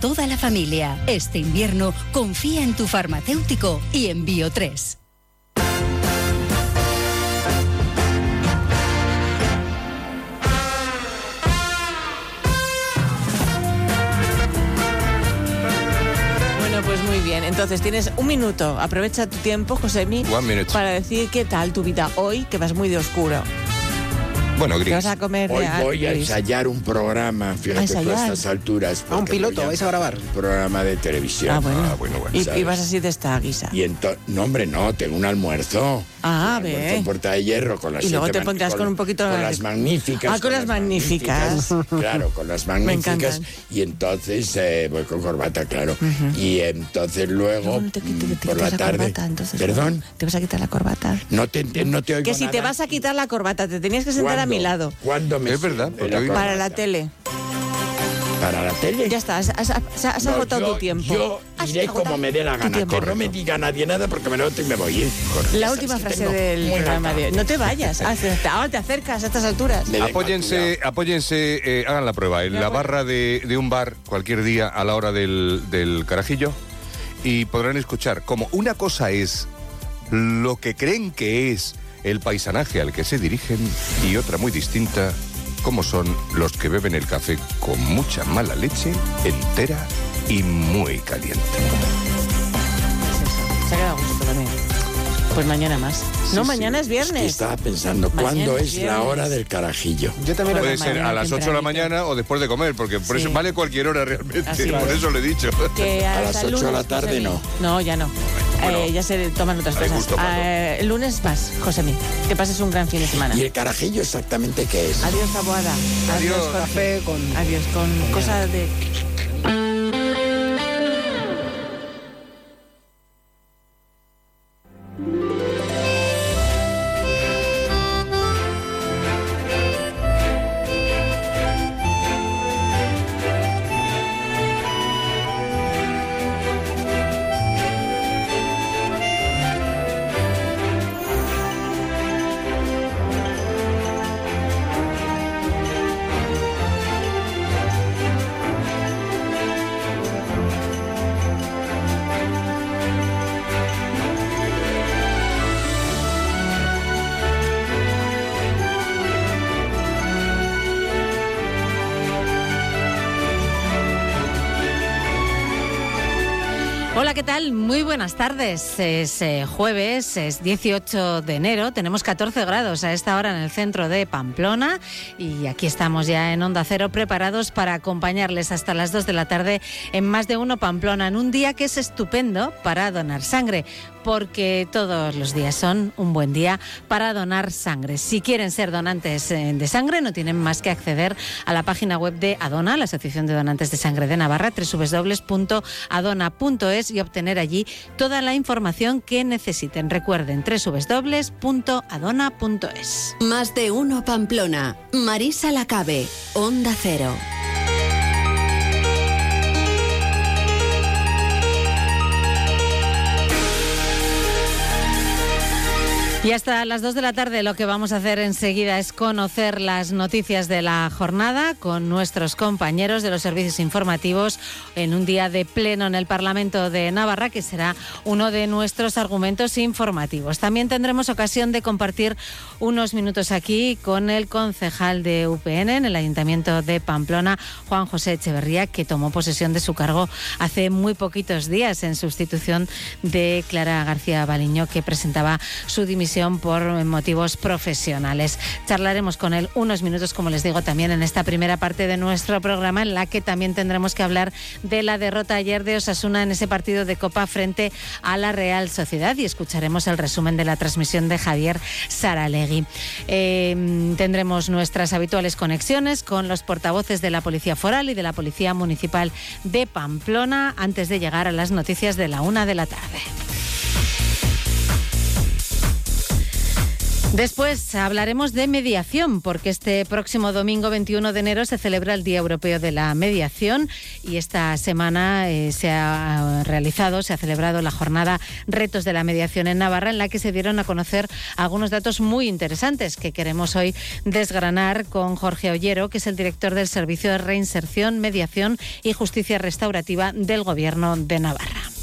Toda la familia. Este invierno confía en tu farmacéutico y en Bio 3. Bueno, pues muy bien. Entonces tienes un minuto. Aprovecha tu tiempo, Josemi, para decir qué tal tu vida hoy, que vas muy de oscuro. Bueno, ¿Qué gris. vas a comer? Hoy voy a gris? ensayar un programa, fíjate, por estas alturas. Ah, un piloto, vais a grabar. Un programa de televisión. Ah, bueno. Ah, bueno, bueno. Y, y vas así de esta guisa. Y entonces, no, hombre, no, tengo un almuerzo. Ah, un ve. almuerzo en Puerta de Hierro con las Y luego te man- pondrás con un poquito Con las magníficas. Ah, con las magníficas. Claro, con las Me magníficas. encantan. y entonces, eh, voy con corbata, claro. Y entonces luego, Luego no te, quit- te mm, por la tarde. corbata, entonces, ¿Perdón? ¿Te vas a quitar la corbata? No te, ente- no te oigo Que si te vas a quitar la corbata, te tenías que sentar a. mi lado. ¿Cuándo me Es verdad, Para la tele. ¿Para la tele? Ya está, has, has- has- has No, agotado yo- tu tiempo. Yo Has iré como me dé la gana. Que no me diga nadie nada porque me levanto y me voy. ¿eh? La última frase del programa de. No te vayas. Ah, te- Ahora te acercas a estas alturas. Apóyense, apóyense, eh, hagan la prueba en la barra de, de un bar cualquier día a la hora del, del carajillo y podrán escuchar como una cosa es lo que creen que es el paisanaje al que se dirigen y otra muy distinta como son los que beben el café con mucha mala leche, entera y muy caliente. Se. Pues mañana más. no, Sí, mañana sí. es viernes. que estaba pensando, Mañana ¿cuándo es es la hora del carajillo? Yo también lo Puede ser a las 8 de la mañana o después de comer, porque por Sí. eso vale cualquier hora realmente, Así por es. eso le he dicho. Que A las hasta el ocho de la tarde, no. No, ya no. Bueno, Eh, ya se toman otras cosas. gusto. Eh, el lunes vas, Josemi. Que pases un gran fin de semana. ¿Y el carajillo exactamente qué es? Adiós, Taboada. Adiós. Jorge. Café con... Adiós, con cosas de... buenas tardes. Es eh, jueves, es 18 de enero, tenemos 14 grados a esta hora en el centro de Pamplona. Y aquí estamos ya en Onda Cero preparados para acompañarles hasta las 2 de la tarde en Más de Uno Pamplona, en un día que es estupendo para donar sangre, porque todos los días son un buen día para donar sangre. Si quieren ser donantes eh, de sangre, no tienen más que acceder a la página web de Adona, la Asociación de Donantes de Sangre de Navarra, www.adona.es y obtener allí toda la información que necesiten. Recuerden, www.adona.es. Más de uno Pamplona. Marisa Lacabe. Onda Cero. Y hasta las 2 de la tarde lo que vamos a hacer enseguida es conocer las noticias de la jornada con nuestros compañeros de los servicios informativos en un día de pleno en el Parlamento de Navarra, que será uno de nuestros argumentos informativos. También tendremos ocasión de compartir unos minutos aquí con el concejal de UPN en el Ayuntamiento de Pamplona, Juan José Echeverría, que tomó posesión de su cargo hace muy poquitos días en sustitución de Clara García Baliño, que presentaba su dimisión por motivos profesionales. Charlaremos con él unos minutos, como les digo, también en esta primera parte de nuestro programa, en la que también tendremos que hablar de la derrota ayer de Osasuna en ese partido de Copa frente a la Real Sociedad y escucharemos el resumen de la transmisión de Javier Saralegui. Eh, tendremos nuestras habituales conexiones con los portavoces de la Policía Foral y de la Policía Municipal de Pamplona antes de llegar a las noticias de la una de la tarde. Después hablaremos de mediación, porque este próximo domingo 21 de enero se celebra el Día Europeo de la Mediación y esta semana eh, se ha realizado, se ha celebrado la jornada Retos de la Mediación en Navarra, en la que se dieron a conocer algunos datos muy interesantes que queremos hoy desgranar con Jorge Ollero, que es el director del Servicio de Reinserción, Mediación y Justicia Restaurativa del Gobierno de Navarra.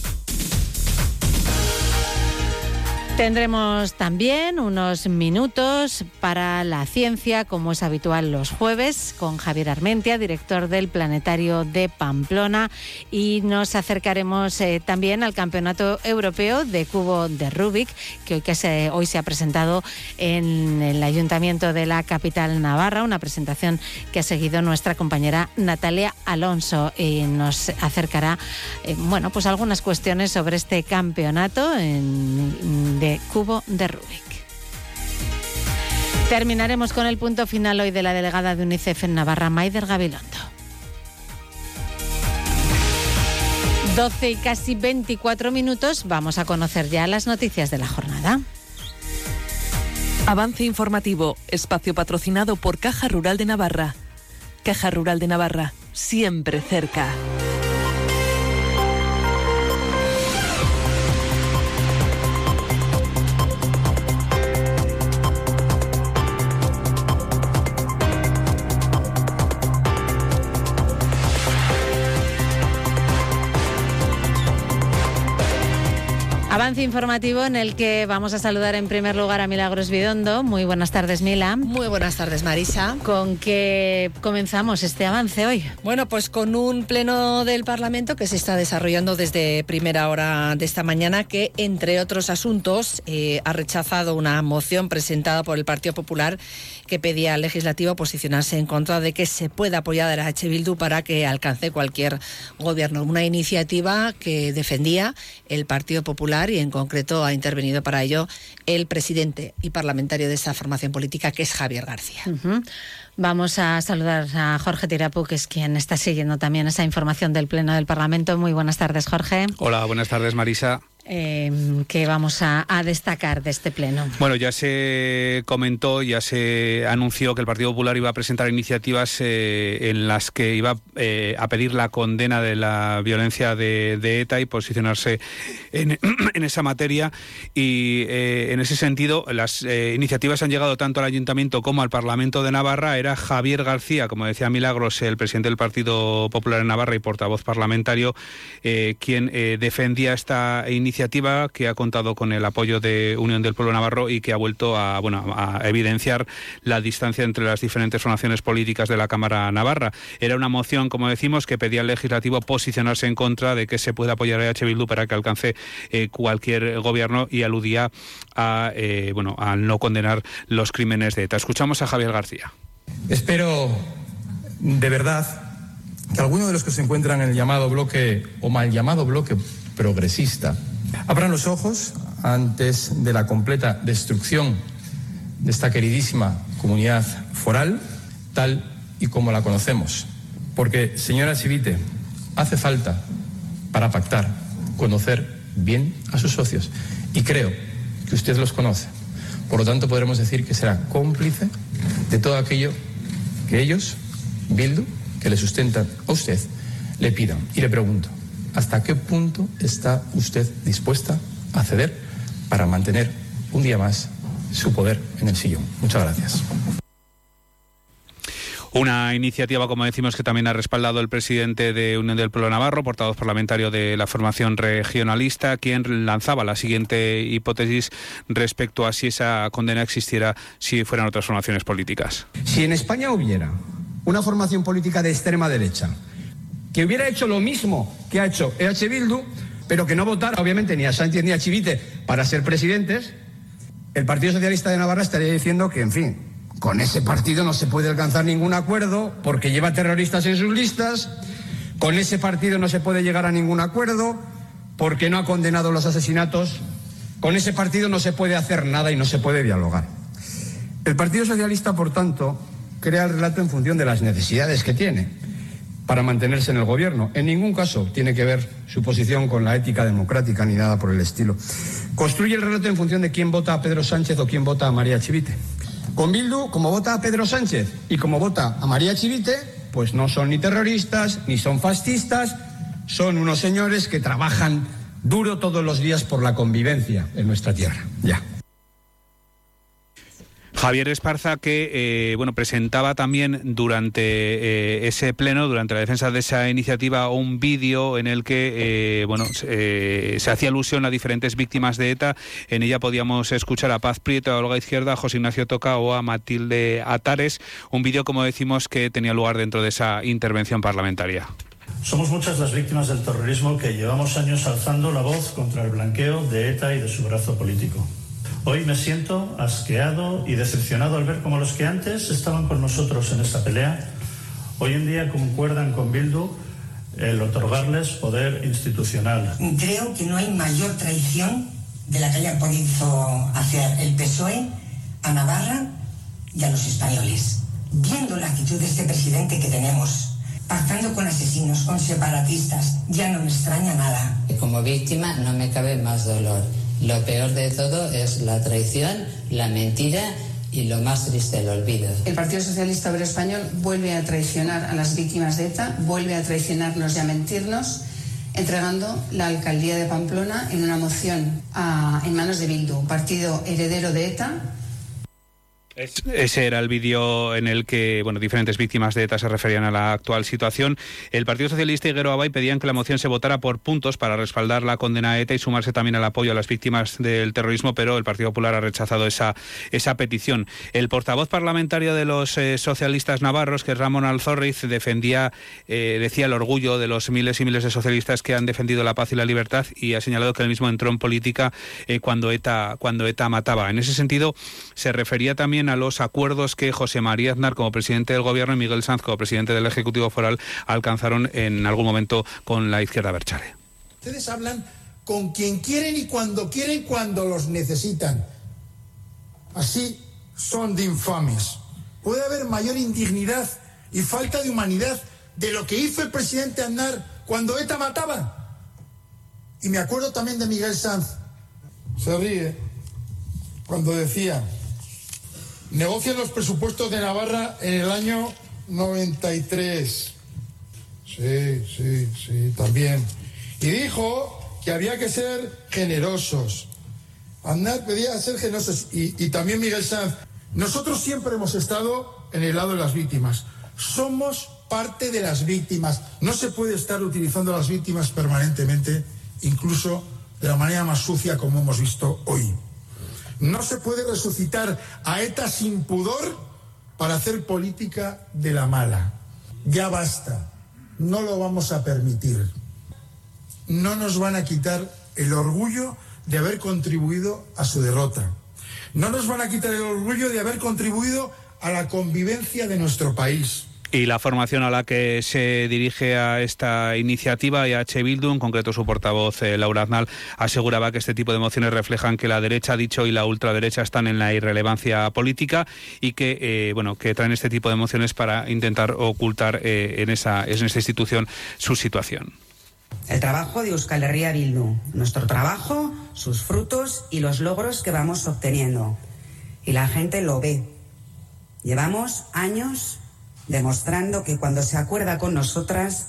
Tendremos también unos minutos para la ciencia, como es habitual los jueves, con Javier Armentia, director del Planetario de Pamplona, y nos acercaremos eh, también al Campeonato Europeo de Cubo de Rubik, que hoy, se, ha presentado en el Ayuntamiento de la capital Navarra, una presentación que ha seguido nuestra compañera Natalia Alonso y nos acercará, eh, bueno, pues algunas cuestiones sobre este campeonato de cubo de Rubik. Terminaremos con el punto final hoy de la delegada de UNICEF en Navarra, Maider Gabilondo. 12 y casi 24 minutos, vamos a conocer ya las noticias de la jornada. Avance informativo, espacio patrocinado por Caja Rural de Navarra. Caja Rural de Navarra, siempre cerca. Avance informativo en el que vamos a saludar en primer lugar a Milagros Bidondo. Muy buenas tardes, Mila. Muy buenas tardes, Marisa. ¿Con qué comenzamos este avance hoy? Bueno, pues con un pleno del Parlamento que se está desarrollando desde primera hora de esta mañana, que entre otros asuntos eh, ha rechazado una moción presentada por el Partido Popular que pedía al legislativo posicionarse en contra de que se pueda apoyar a H. Bildu para que alcance cualquier gobierno. Una iniciativa que defendía el Partido Popular y en concreto ha intervenido para ello el presidente y parlamentario de esa formación política que es Javier García. Vamos a saludar a Jorge Tirapu, que es quien está siguiendo también esa información del Pleno del Parlamento. Muy buenas tardes, Jorge. Hola, buenas tardes, Marisa. Eh, que vamos a, destacar de este pleno? Bueno, ya se comentó, ya se anunció que el Partido Popular iba a presentar iniciativas eh, en las que iba eh, a pedir la condena de la violencia de, ETA y posicionarse en, esa materia. Y en ese sentido, las iniciativas han llegado tanto al Ayuntamiento como al Parlamento de Navarra. Era Javier García, como decía Milagros, el presidente del Partido Popular en Navarra y portavoz parlamentario, quien defendía esta iniciativa iniciativa que ha contado con el apoyo de Unión del Pueblo Navarro y que ha vuelto a, bueno, a evidenciar la distancia entre las diferentes formaciones políticas de la Cámara Navarra. Era una moción, como decimos, que pedía al legislativo posicionarse en contra de que se pueda apoyar a H. Bildu para que alcance eh, cualquier gobierno y aludía a, eh, bueno, al no condenar los crímenes de ETA. Escuchamos a Javier García. Espero de verdad que algunos de los que se encuentran en el llamado bloque o mal llamado bloque progresista Abran los ojos antes de la completa destrucción de esta queridísima comunidad foral, tal y como la conocemos. Porque, señora Sivite, hace falta, para pactar, conocer bien a sus socios. Y creo que usted los conoce. Por lo tanto, podremos decir que será cómplice de todo aquello que ellos, Bildu, que le sustentan a usted, le pidan. Y le pregunto, ¿Hasta qué punto está usted dispuesta a ceder para mantener un día más su poder en el sillón? Muchas gracias. Una iniciativa, como decimos, que también ha respaldado el presidente de Unión del Pueblo Navarro, portavoz parlamentario de la formación regionalista, quien lanzaba la siguiente hipótesis respecto a si esa condena existiera si fueran otras formaciones políticas. Si en España hubiera una formación política de extrema derecha que hubiera hecho lo mismo que ha hecho EH Bildu, pero que no votara, obviamente, ni a Sánchez ni a Chivite para ser presidentes, el Partido Socialista de Navarra estaría diciendo que, en fin, con ese partido no se puede alcanzar ningún acuerdo porque lleva terroristas en sus listas, con ese partido no se puede llegar a ningún acuerdo porque no ha condenado los asesinatos, con ese partido no se puede hacer nada y no se puede dialogar. El Partido Socialista, por tanto, crea el relato en función de las necesidades que tiene para mantenerse en el gobierno. En ningún caso tiene que ver su posición con la ética democrática ni nada por el estilo. Construye el relato en función de quién vota a Pedro Sánchez o quién vota a María Chivite. Con Bildu, como vota a Pedro Sánchez y como vota a María Chivite, pues no son ni terroristas ni son fascistas, son unos señores que trabajan duro todos los días por la convivencia en nuestra tierra. Ya. Javier Esparza que eh, bueno presentaba también durante eh, ese pleno, durante la defensa de esa iniciativa, un vídeo en el que eh, bueno se hacía alusión a diferentes víctimas de ETA. En ella podíamos escuchar a Paz Prieto, a Olga Izquierda, a José Ignacio Toca o a Matilde Atares. Un vídeo, como decimos, que tenía lugar dentro de esa intervención parlamentaria. Somos muchas las víctimas del terrorismo que llevamos años alzando la voz contra el blanqueo de ETA y de su brazo político. Hoy me siento asqueado y decepcionado al ver cómo los que antes estaban con nosotros en esta pelea, hoy en día concuerdan con Bildu el otorgarles poder institucional. Creo que no hay mayor traición de la que haya podido hacer el PSOE a Navarra y a los españoles. Viendo la actitud de este presidente que tenemos, pactando con asesinos, con separatistas, ya no me extraña nada. Como víctima no me cabe más dolor lo peor de todo es la traición, la mentira y lo más triste, el olvido. El Partido Socialista Obrero Español vuelve a traicionar a las víctimas de ETA, vuelve a traicionarnos y a mentirnos, entregando la alcaldía de Pamplona en una moción en manos de Bildu, partido heredero de ETA, ese era el vídeo en el que bueno, diferentes víctimas de ETA se referían a la actual situación. El Partido Socialista y Guero Abay pedían que la moción se votara por puntos para respaldar la condena a ETA y sumarse también al apoyo a las víctimas del terrorismo, pero el Partido Popular ha rechazado esa, esa petición. El portavoz parlamentario de los eh, socialistas navarros, que es Ramón Alzorriz, defendía, eh, decía el orgullo de los miles y miles de socialistas que han defendido la paz y la libertad y ha señalado que él mismo entró en política eh, cuando, ETA, cuando ETA mataba. En ese sentido, se refería también a los acuerdos que José María Aznar como presidente del Gobierno y Miguel Sanz como presidente del Ejecutivo Foral alcanzaron en algún momento con la izquierda Berchale. Ustedes hablan con quien quieren y cuando quieren cuando los necesitan. Así son de infames. Puede haber mayor indignidad y falta de humanidad de lo que hizo el presidente Aznar cuando ETA mataba. Y me acuerdo también de Miguel Sanz. Se ríe cuando decía, negocian los presupuestos de Navarra en el año 93. Sí, sí, sí, también. Y dijo que había que ser generosos. Andar pedía ser generosos. Y, y también Miguel Sanz. Nosotros siempre hemos estado en el lado de las víctimas. Somos parte de las víctimas. No se puede estar utilizando a las víctimas permanentemente, incluso de la manera más sucia como hemos visto hoy. No se puede resucitar a ETA sin pudor para hacer política de la mala. Ya basta. No lo vamos a permitir. No nos van a quitar el orgullo de haber contribuido a su derrota. No nos van a quitar el orgullo de haber contribuido a la convivencia de nuestro país. Y la formación a la que se dirige a esta iniciativa, H. Bildu, en concreto su portavoz eh, Laura Aznal, aseguraba que este tipo de mociones reflejan que la derecha ha dicho y la ultraderecha están en la irrelevancia política y que eh, bueno que traen este tipo de mociones para intentar ocultar eh, en esa en esta institución su situación. El trabajo de Euskal Herria Bildu, nuestro trabajo, sus frutos y los logros que vamos obteniendo. Y la gente lo ve. Llevamos años demostrando que cuando se acuerda con nosotras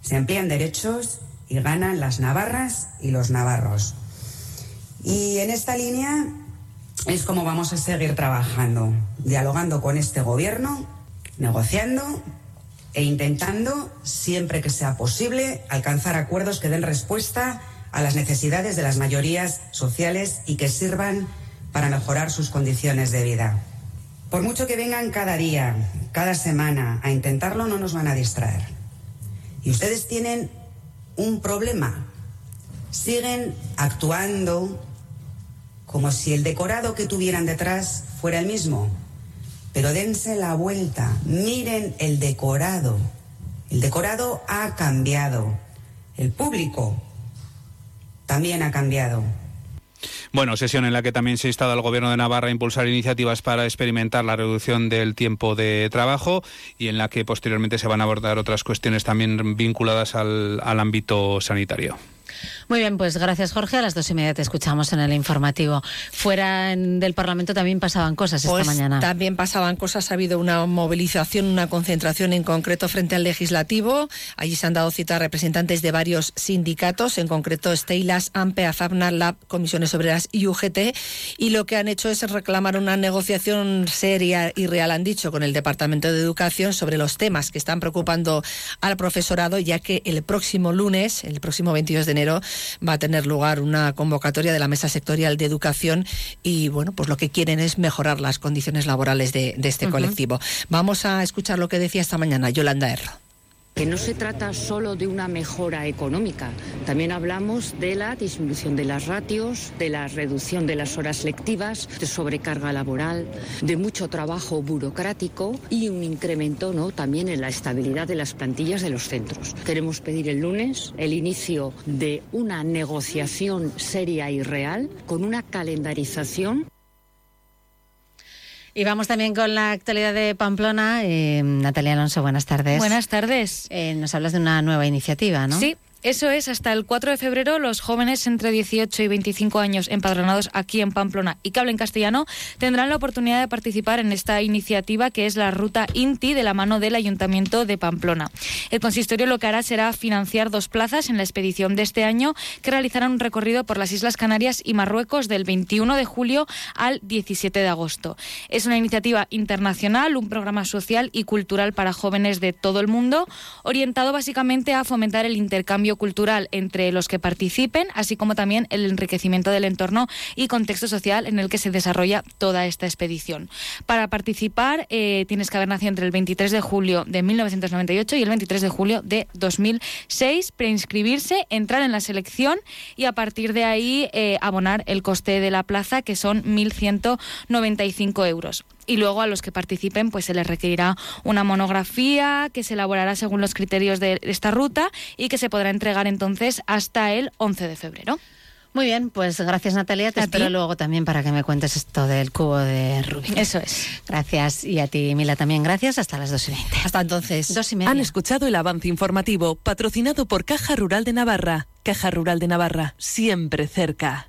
se amplían derechos y ganan las navarras y los navarros. Y en esta línea es como vamos a seguir trabajando, dialogando con este gobierno, negociando e intentando, siempre que sea posible, alcanzar acuerdos que den respuesta a las necesidades de las mayorías sociales y que sirvan para mejorar sus condiciones de vida. Por mucho que vengan cada día, cada semana a intentarlo, no nos van a distraer. Y ustedes tienen un problema. Siguen actuando como si el decorado que tuvieran detrás fuera el mismo. Pero dense la vuelta, miren el decorado. El decorado ha cambiado. El público también ha cambiado. Bueno, sesión en la que también se ha instado al Gobierno de Navarra a impulsar iniciativas para experimentar la reducción del tiempo de trabajo y en la que posteriormente se van a abordar otras cuestiones también vinculadas al, al ámbito sanitario. Muy bien, pues gracias Jorge. A las dos y media te escuchamos en el informativo. Fuera en- del Parlamento también pasaban cosas Pues esta mañana. También pasaban cosas, ha habido una movilización, una concentración en concreto frente al legislativo. Allí se han dado cita a representantes de varios sindicatos, en concreto Steilas, AMPE, AFABNA, LAB, Comisiones Obreras y UGT. Y lo que han hecho es reclamar una negociación seria y real, han dicho, con el Departamento de Educación sobre los temas que están preocupando al profesorado, ya que el próximo lunes, el próximo 22 de enero, va a tener lugar una convocatoria de la Mesa Sectorial de Educación y, bueno, pues lo que quieren es mejorar las condiciones laborales de, de este colectivo. Vamos a escuchar lo que decía esta mañana Yolanda Erro. Que no se trata solo de una mejora económica, también hablamos de la disminución de las ratios, de la reducción de las horas lectivas, de sobrecarga laboral, de mucho trabajo burocrático y un incremento ¿no? también en la estabilidad de las plantillas de los centros. Queremos pedir el lunes el inicio de una negociación seria y real con una calendarización Y vamos también con la actualidad de Pamplona. Eh, Natalia Alonso, buenas tardes. Buenas tardes. Eh, nos hablas de una nueva iniciativa, ¿no? Sí. Eso es, hasta el 4 de febrero los jóvenes entre 18 y 25 años empadronados aquí en Pamplona y que hablen castellano tendrán la oportunidad de participar en esta iniciativa que es la Ruta INTI de la mano del Ayuntamiento de Pamplona. El consistorio lo que hará será financiar dos plazas en la expedición de este año que realizarán un recorrido por las Islas Canarias y Marruecos del 21 de julio al 17 de agosto. Es una iniciativa internacional, un programa social y cultural para jóvenes de todo el mundo, orientado básicamente a fomentar el intercambio cultural entre los que participen, así como también el enriquecimiento del entorno y contexto social en el que se desarrolla toda esta expedición. Para participar eh, tienes que haber nacido entre el 23 de julio de 1998 y el 23 de julio de 2006, preinscribirse, entrar en la selección y a partir de ahí eh, abonar el coste de la plaza, que son 1.195 euros y luego a los que participen pues se les requerirá una monografía que se elaborará según los criterios de esta ruta y que se podrá entregar entonces hasta el 11 de febrero. Muy bien, pues gracias Natalia. Te A espero ti. luego también para que me cuentes esto del cubo de Rubik. Eso es. Gracias. Y a ti, Mila, también gracias. Hasta las dos y veinte. Hasta entonces. Dos y media. Han escuchado el avance informativo patrocinado por Caja Rural de Navarra. Caja Rural de Navarra, siempre cerca.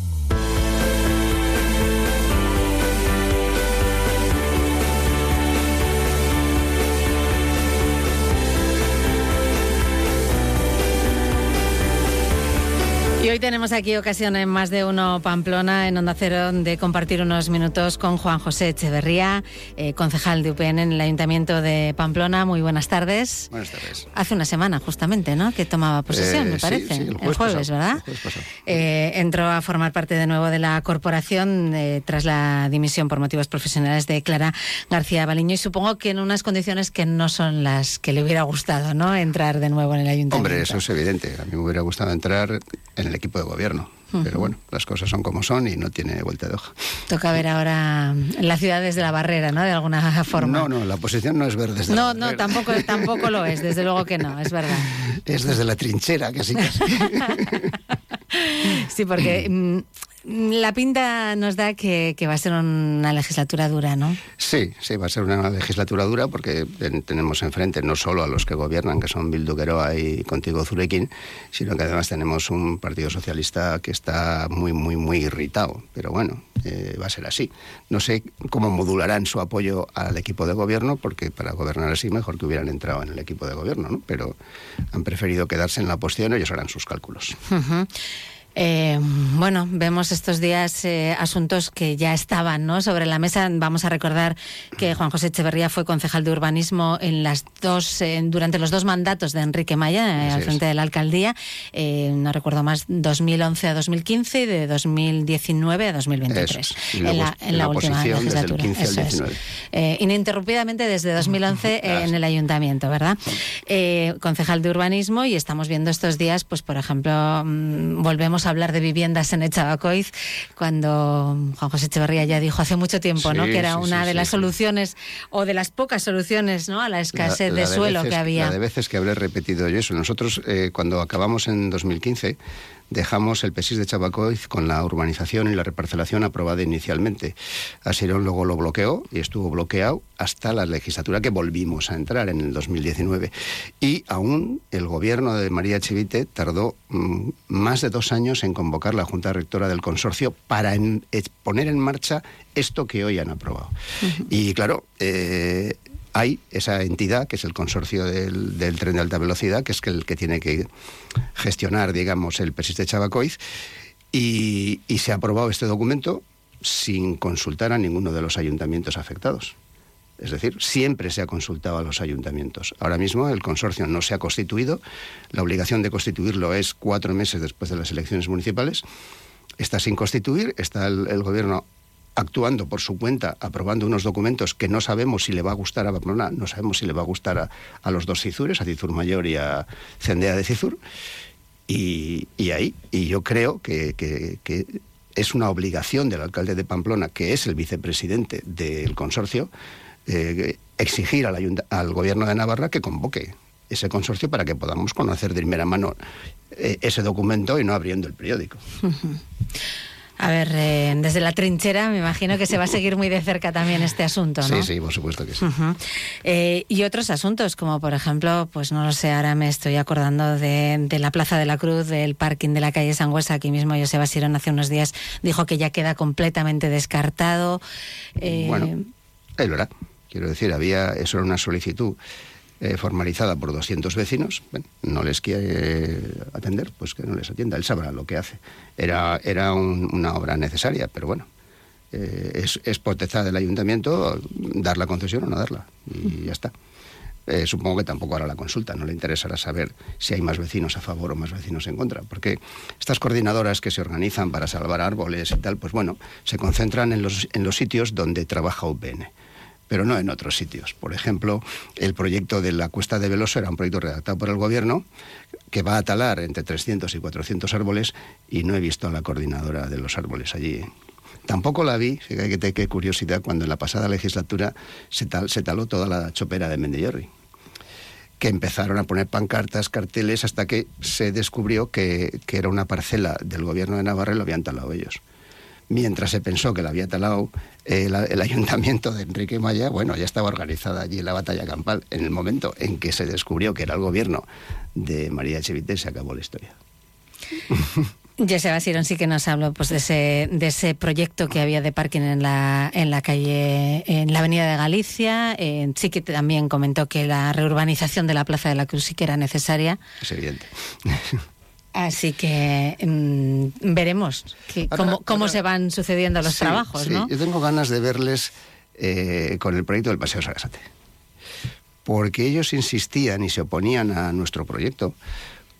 hoy tenemos aquí ocasión en más de uno Pamplona, en Onda Cero, de compartir unos minutos con Juan José Echeverría, eh, concejal de UPN en el Ayuntamiento de Pamplona. Muy buenas tardes. Buenas tardes. Hace una semana, justamente, ¿no? Que tomaba posesión, Eh, me sí, parece. sí, el el jueves jueves, pasado, ¿verdad? el jueves pasado. Eh, entró a formar parte de nuevo de la corporación tras la dimisión por motivos profesionales de Clara García Baliño y supongo que en unas condiciones que no son las que le hubiera gustado, ¿no? Entrar de nuevo en el Ayuntamiento. Hombre, eso es evidente. A mí me hubiera gustado entrar en el equipo de gobierno. Pero bueno, las cosas son como son y no tiene vuelta de hoja. Toca ver ahora las ciudades de la barrera, ¿no? De alguna forma. No, no, la posición no es ver desde la No, no, tampoco, tampoco lo es, desde luego que no, es verdad. Es desde la trinchera, casi casi. Sí, porque mm, la pinta nos da que, que va a ser una legislatura dura, ¿no? Sí, sí, va a ser una legislatura dura porque ten- tenemos enfrente no solo a los que gobiernan, que son Bildu Queroa y Contigo Zurekin, sino que además tenemos un Partido Socialista que está muy, muy, muy irritado. Pero bueno, eh, va a ser así. No sé cómo modularán su apoyo al equipo de gobierno, porque para gobernar así mejor que hubieran entrado en el equipo de gobierno, ¿no? Pero han preferido quedarse en la oposición, ellos harán sus cálculos. Ujú. Eh, bueno, vemos estos días eh, asuntos que ya estaban ¿no? sobre la mesa. Vamos a recordar que Juan José Echeverría fue concejal de urbanismo en las dos, eh, durante los dos mandatos de Enrique Maya eh, al frente de la alcaldía. Eh, no recuerdo más, 2011 a 2015 y de 2019 a 2023. Eso es. En la, en en la la última oposición desde el legislatura. 15 al Eso es. 19. Ininterrumpidamente desde 2011 eh, en el ayuntamiento, ¿verdad? Eh, concejal de urbanismo y estamos viendo estos días, pues por ejemplo, mm, volvemos a hablar de viviendas en Echabacoiz, cuando Juan José Echeverría ya dijo hace mucho tiempo, ¿no? Sí, Que era sí, una sí, de las soluciones o de las pocas soluciones, ¿no? A la escasez La- de la suelo veces- que había. La de veces que habré repetido yo eso. Nosotros, eh, cuando acabamos en 2015, dejamos el PESIS de Chabacoiz con la urbanización y la reparcelación aprobada inicialmente. Asirón luego lo bloqueó y estuvo bloqueado hasta la legislatura que volvimos a entrar en el 2019. Y aún el gobierno de María Chivite tardó mm, más de dos años en convocar la Junta Rectora del Consorcio para en- eh, poner en marcha esto que hoy han aprobado. Y claro, eh, hay esa entidad, que es el consorcio del, tren de alta velocidad, que es el que tiene que gestionar, digamos, el PESIS de Chabacoiz, y, y se ha aprobado este documento sin consultar a ninguno de los ayuntamientos afectados. Es decir, siempre se ha consultado a los ayuntamientos. Ahora mismo el consorcio no se ha constituido. La obligación de constituirlo es cuatro meses después de las elecciones municipales. Está sin constituir, está el gobierno actuando por su cuenta, aprobando unos documentos que no sabemos si le va a gustar a Pamplona, no sabemos si le va a gustar a, los dos Cizures, a Cizur Mayor y a Cendea de Cizur. Y, ahí, y yo creo que, es una obligación del alcalde de Pamplona, que es el vicepresidente del consorcio, eh, exigir al, al gobierno de Navarra que convoque ese consorcio para que podamos conocer de primera mano eh, ese documento y no abriendo el periódico. A ver, eh, desde la trinchera me imagino que se va a seguir muy de cerca también este asunto, ¿no? Sí, sí, por supuesto que sí. Eh, y otros asuntos, como por ejemplo, pues no lo sé, ahora me estoy acordando de, de la Plaza de la Cruz, del parking de la calle Sangüesa, aquí mismo Joseba Sirón hace unos días dijo que ya queda completamente descartado. Eh, Bueno, él lo. Quiero decir, había, eso era una solicitud eh, formalizada por 200 vecinos. Bueno, no les quiere atender, pues que no les atienda. Él sabrá lo que hace. Era, era un- una obra necesaria, pero bueno, eh, es, es potestad del ayuntamiento dar la concesión o no darla. Y ya está. Eh, supongo que tampoco hará la consulta, no le interesará saber si hay más vecinos a favor o más vecinos en contra, porque estas coordinadoras que se organizan para salvar árboles y tal, pues bueno, se concentran en los, en los sitios donde trabaja UPN, pero no en otros sitios. Por ejemplo, el proyecto de la Cuesta de Veloso era un proyecto redactado por el gobierno que va a talar entre 300 y 400 árboles y no he visto a la coordinadora de los árboles allí. Tampoco la vi, fíjate qué curiosidad, cuando en la pasada legislatura se, tal- se taló toda la chopera de Mendellorri que empezaron a poner pancartas, carteles, hasta que se descubrió que, que era una parcela del gobierno de Navarra y lo habían talado ellos. Mientras se pensó que la había talado el ayuntamiento de Enrique Maya, bueno, ya estaba organizada allí la batalla campal. En el momento en que se descubrió que era el gobierno de María Echevite, se acabó la historia. Joseba Sirón sí que nos habló pues, de, ese, de ese proyecto que había de parking en la, en la calle, en la Avenida de Galicia. Eh, sí que también comentó que la reurbanización de la Plaza de la Cruz sí que era necesaria. Es evidente. Así que mm, veremos que- Ahora- cómo, cómo ahora- se van sucediendo los Sí, trabajos, sí. ¿no? Yo tengo ganas de verles eh, con el proyecto del Paseo Sarasate. Porque ellos insistían y se oponían a nuestro proyecto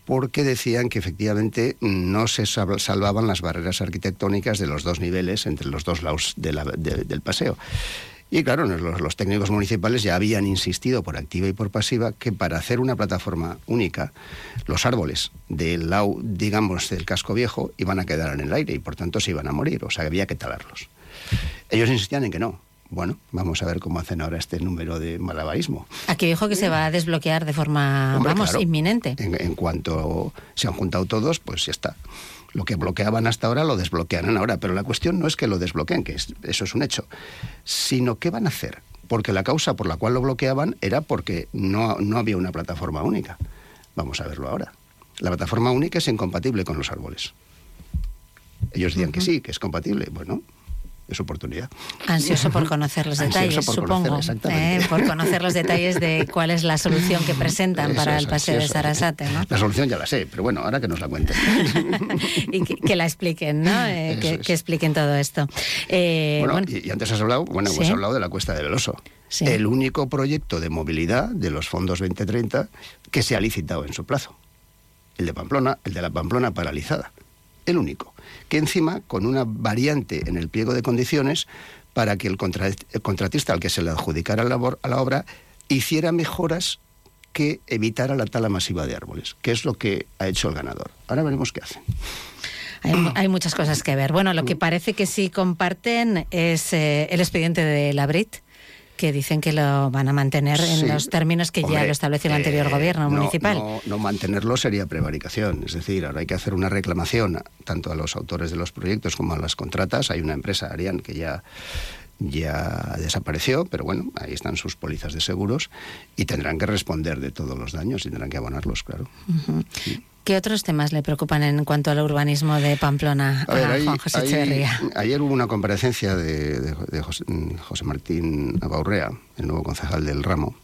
porque decían que efectivamente no se sal- salvaban las barreras arquitectónicas de los dos niveles entre los dos lados de la- de- del paseo. Y claro, los, los técnicos municipales ya habían insistido por activa y por pasiva que para hacer una plataforma única, los árboles del lado, digamos, del casco viejo iban a quedar en el aire y por tanto se iban a morir, o sea, había que talarlos. Ellos insistían en que no. Bueno, vamos a ver cómo hacen ahora este número de malabarismo. Aquí dijo que se va a desbloquear de forma, Hombre, vamos, claro. inminente. En, en cuanto se han juntado todos, pues ya está. Lo que bloqueaban hasta ahora lo desbloquearán ahora, pero la cuestión no es que lo desbloqueen, que es- eso es un hecho, sino qué van a hacer. Porque la causa por la cual lo bloqueaban era porque no, no había una plataforma única. Vamos a verlo ahora. La plataforma única es incompatible con los árboles. Ellos decían que sí, que es compatible. Bueno, es oportunidad. Ansioso por conocer los detalles, por supongo. conocer, exactamente. ¿eh? por conocer los detalles de cuál es la solución que presentan Eso para el paseo de. Sarasate, ¿no? La solución ya la sé, pero bueno, ahora que nos la cuenten. y que, que la expliquen, ¿no? Eh, que, es. que expliquen todo esto. Eh, bueno, bueno, Y, y antes has hablado, bueno, Sí. hemos hablado de la Cuesta de Veloso. Sí. El único proyecto de movilidad de los fondos 2030 que se ha licitado en su plazo. El de Pamplona, el de la Pamplona paralizada. El único. Que encima, con una variante en el pliego de condiciones para que el, contra- el contratista al que se le adjudicara la, labor- a la obra hiciera mejoras que evitara la tala masiva de árboles, que es lo que ha hecho el ganador. Ahora veremos qué hacen. hay, mu- hay muchas cosas que ver. Bueno, lo que parece que sí comparten es eh, el expediente de la Brit que dicen que lo van a mantener en Sí. los términos que ya lo estableció el anterior eh, gobierno no, municipal. No, no mantenerlo sería prevaricación. Es decir, ahora hay que hacer una reclamación tanto a los autores de los proyectos como a las contratas. Hay una empresa, Arian, que ya, ya desapareció, pero bueno, ahí están sus pólizas de seguros y tendrán que responder de todos los daños y tendrán que abonarlos, claro. ¿Qué otros temas le preocupan en cuanto al urbanismo de Pamplona a, A ver, ahí- Juan José Echeverría? ayer hubo una comparecencia de, de- de José, José Martín Abaurrea, el nuevo concejal del ramo,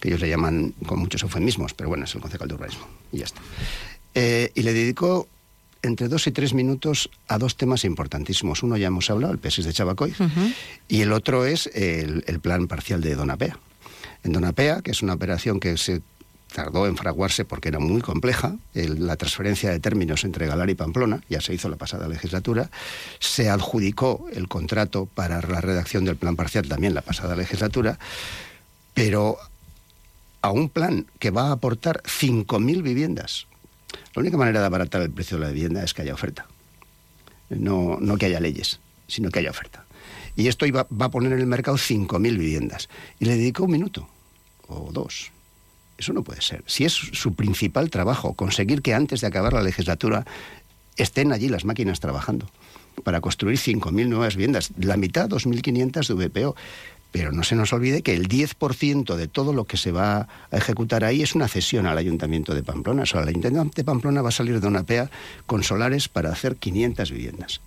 que ellos le llaman con muchos eufemismos, pero bueno, es el concejal de urbanismo, y ya está. Eh, y le dedicó entre dos y tres minutos a dos temas importantísimos. Uno ya hemos hablado, el PESIS de Chabacoy, y el otro es el, el plan parcial de Donapea. En Donapea, que es una operación que se tardó en fraguarse porque era muy compleja, la transferencia de términos entre Galar y Pamplona, ya se hizo la pasada legislatura, se adjudicó el contrato para la redacción del plan parcial también la pasada legislatura, pero a un plan que va a aportar 5.000 viviendas. La única manera de abaratar el precio de la vivienda es que haya oferta. No, no que haya leyes, sino que haya oferta. Y esto va a poner en el mercado 5.000 viviendas. Y le dedicó un minuto o dos. Eso no puede ser. Si es su principal trabajo, conseguir que antes de acabar la legislatura estén allí las máquinas trabajando para construir 5.000 nuevas viviendas, la mitad 2.500 de VPO. Pero no se nos olvide que el 10% de todo lo que se va a ejecutar ahí es una cesión al Ayuntamiento de Pamplona. O sea, el Ayuntamiento de Pamplona va a salir de una PEA con solares para hacer 500 viviendas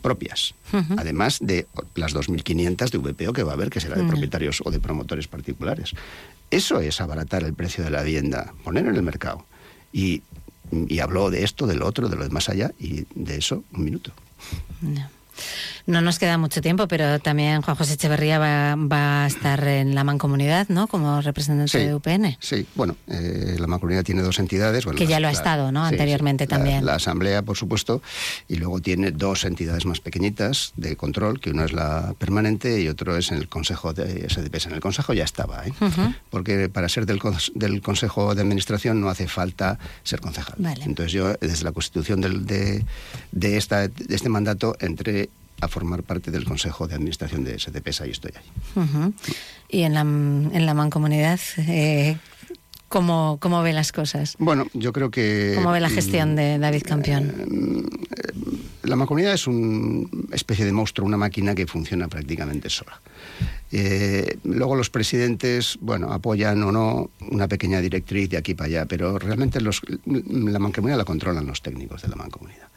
propias, además de las 2.500 de VPO que va a haber, que será de propietarios o de promotores particulares. Eso es abaratar el precio de la vivienda, poner en el mercado. Y, y habló de esto, de lo otro, de lo de más allá, y de eso un minuto. No. No nos queda mucho tiempo, pero también Juan José Echeverría va, va a estar en la mancomunidad, ¿no? Como representante Sí. de UPN. Sí, bueno, eh, la mancomunidad tiene dos entidades. bueno, Que ya la- lo ha estado, ¿no? sí, Anteriormente sí, también. La, Asamblea, por supuesto, y luego tiene dos entidades más pequeñitas de control, que uno es la permanente y otro es en el Consejo de SDPs. En el Consejo ya estaba, ¿eh? Porque para ser del, del Consejo de Administración no hace falta ser concejal. Vale. Entonces yo, desde la constitución del- de, de, esta, de este mandato, entré a formar parte del Consejo de Administración de SDPs, ahí estoy ahí. Ujú. Y en la, en la mancomunidad, eh, ¿cómo, ¿cómo ve las cosas? Bueno, yo creo que... ¿Cómo ve la mm, gestión de David Campeón? La mancomunidad es una especie de monstruo, una máquina que funciona prácticamente sola. Eh, luego los presidentes, bueno, apoyan o no una pequeña directriz de aquí para allá, pero realmente los- la mancomunidad la controlan los técnicos de la mancomunidad,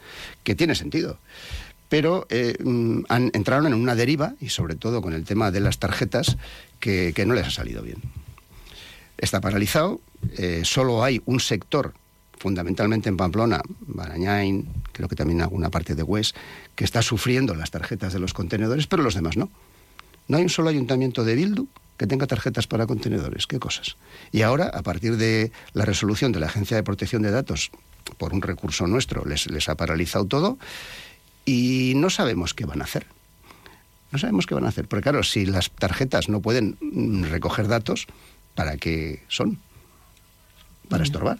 que tiene sentido. Pero eh, mm, han, entraron en una deriva, y sobre todo con el tema de las tarjetas, que, que no les ha salido bien. Está paralizado, eh, solo hay un sector fundamentalmente en Pamplona, Barañain, creo que también alguna parte de Hues, que está sufriendo las tarjetas de los contenedores, pero los demás no. No hay un solo ayuntamiento de Bildu que tenga tarjetas para contenedores. ¿Qué cosas? Y ahora, a partir de la resolución de la Agencia de Protección de Datos, por un recurso nuestro, les, les ha paralizado todo y no sabemos qué van a hacer. No sabemos qué van a hacer. Porque claro, si las tarjetas no pueden mm, recoger datos, ¿para qué son? Para estorbar.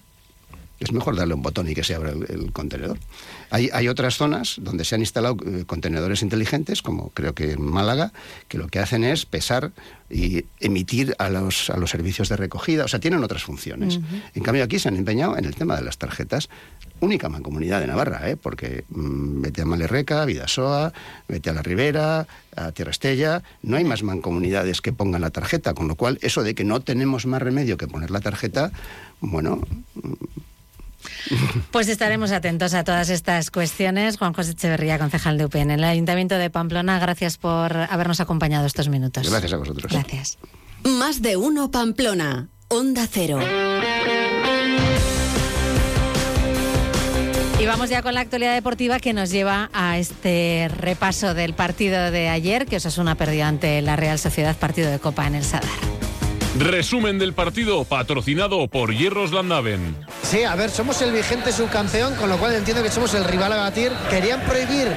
Es mejor darle un botón y que se abra el, el contenedor. Hay, hay otras zonas donde se han instalado eh, contenedores inteligentes, como creo que en Málaga, que lo que hacen es pesar y emitir a los, a los servicios de recogida. O sea, tienen otras funciones. En cambio, aquí se han empeñado en el tema de las tarjetas. Única mancomunidad de Navarra, ¿eh? porque mm, vete a Malerreca, Vidasoa, vete a la Ribera, a Tierra Estella. No hay más mancomunidades que pongan la tarjeta, con lo cual eso de que no tenemos más remedio que poner la tarjeta, bueno, mm, Pues estaremos atentos a todas estas cuestiones. Juan José Echeverría, concejal de UPN, en el Ayuntamiento de Pamplona, gracias por habernos acompañado estos minutos. Gracias a vosotros. Gracias. Más de uno Pamplona. Onda Cero. Y vamos ya con la actualidad deportiva que nos lleva a este repaso del partido de ayer, que Osasuna perdió ante la Real Sociedad, partido de Copa en el Sadar. Resumen del partido patrocinado por Hierros Landaven. Sí, a ver, somos el vigente subcampeón, con lo cual entiendo que somos el rival a batir. Querían prohibir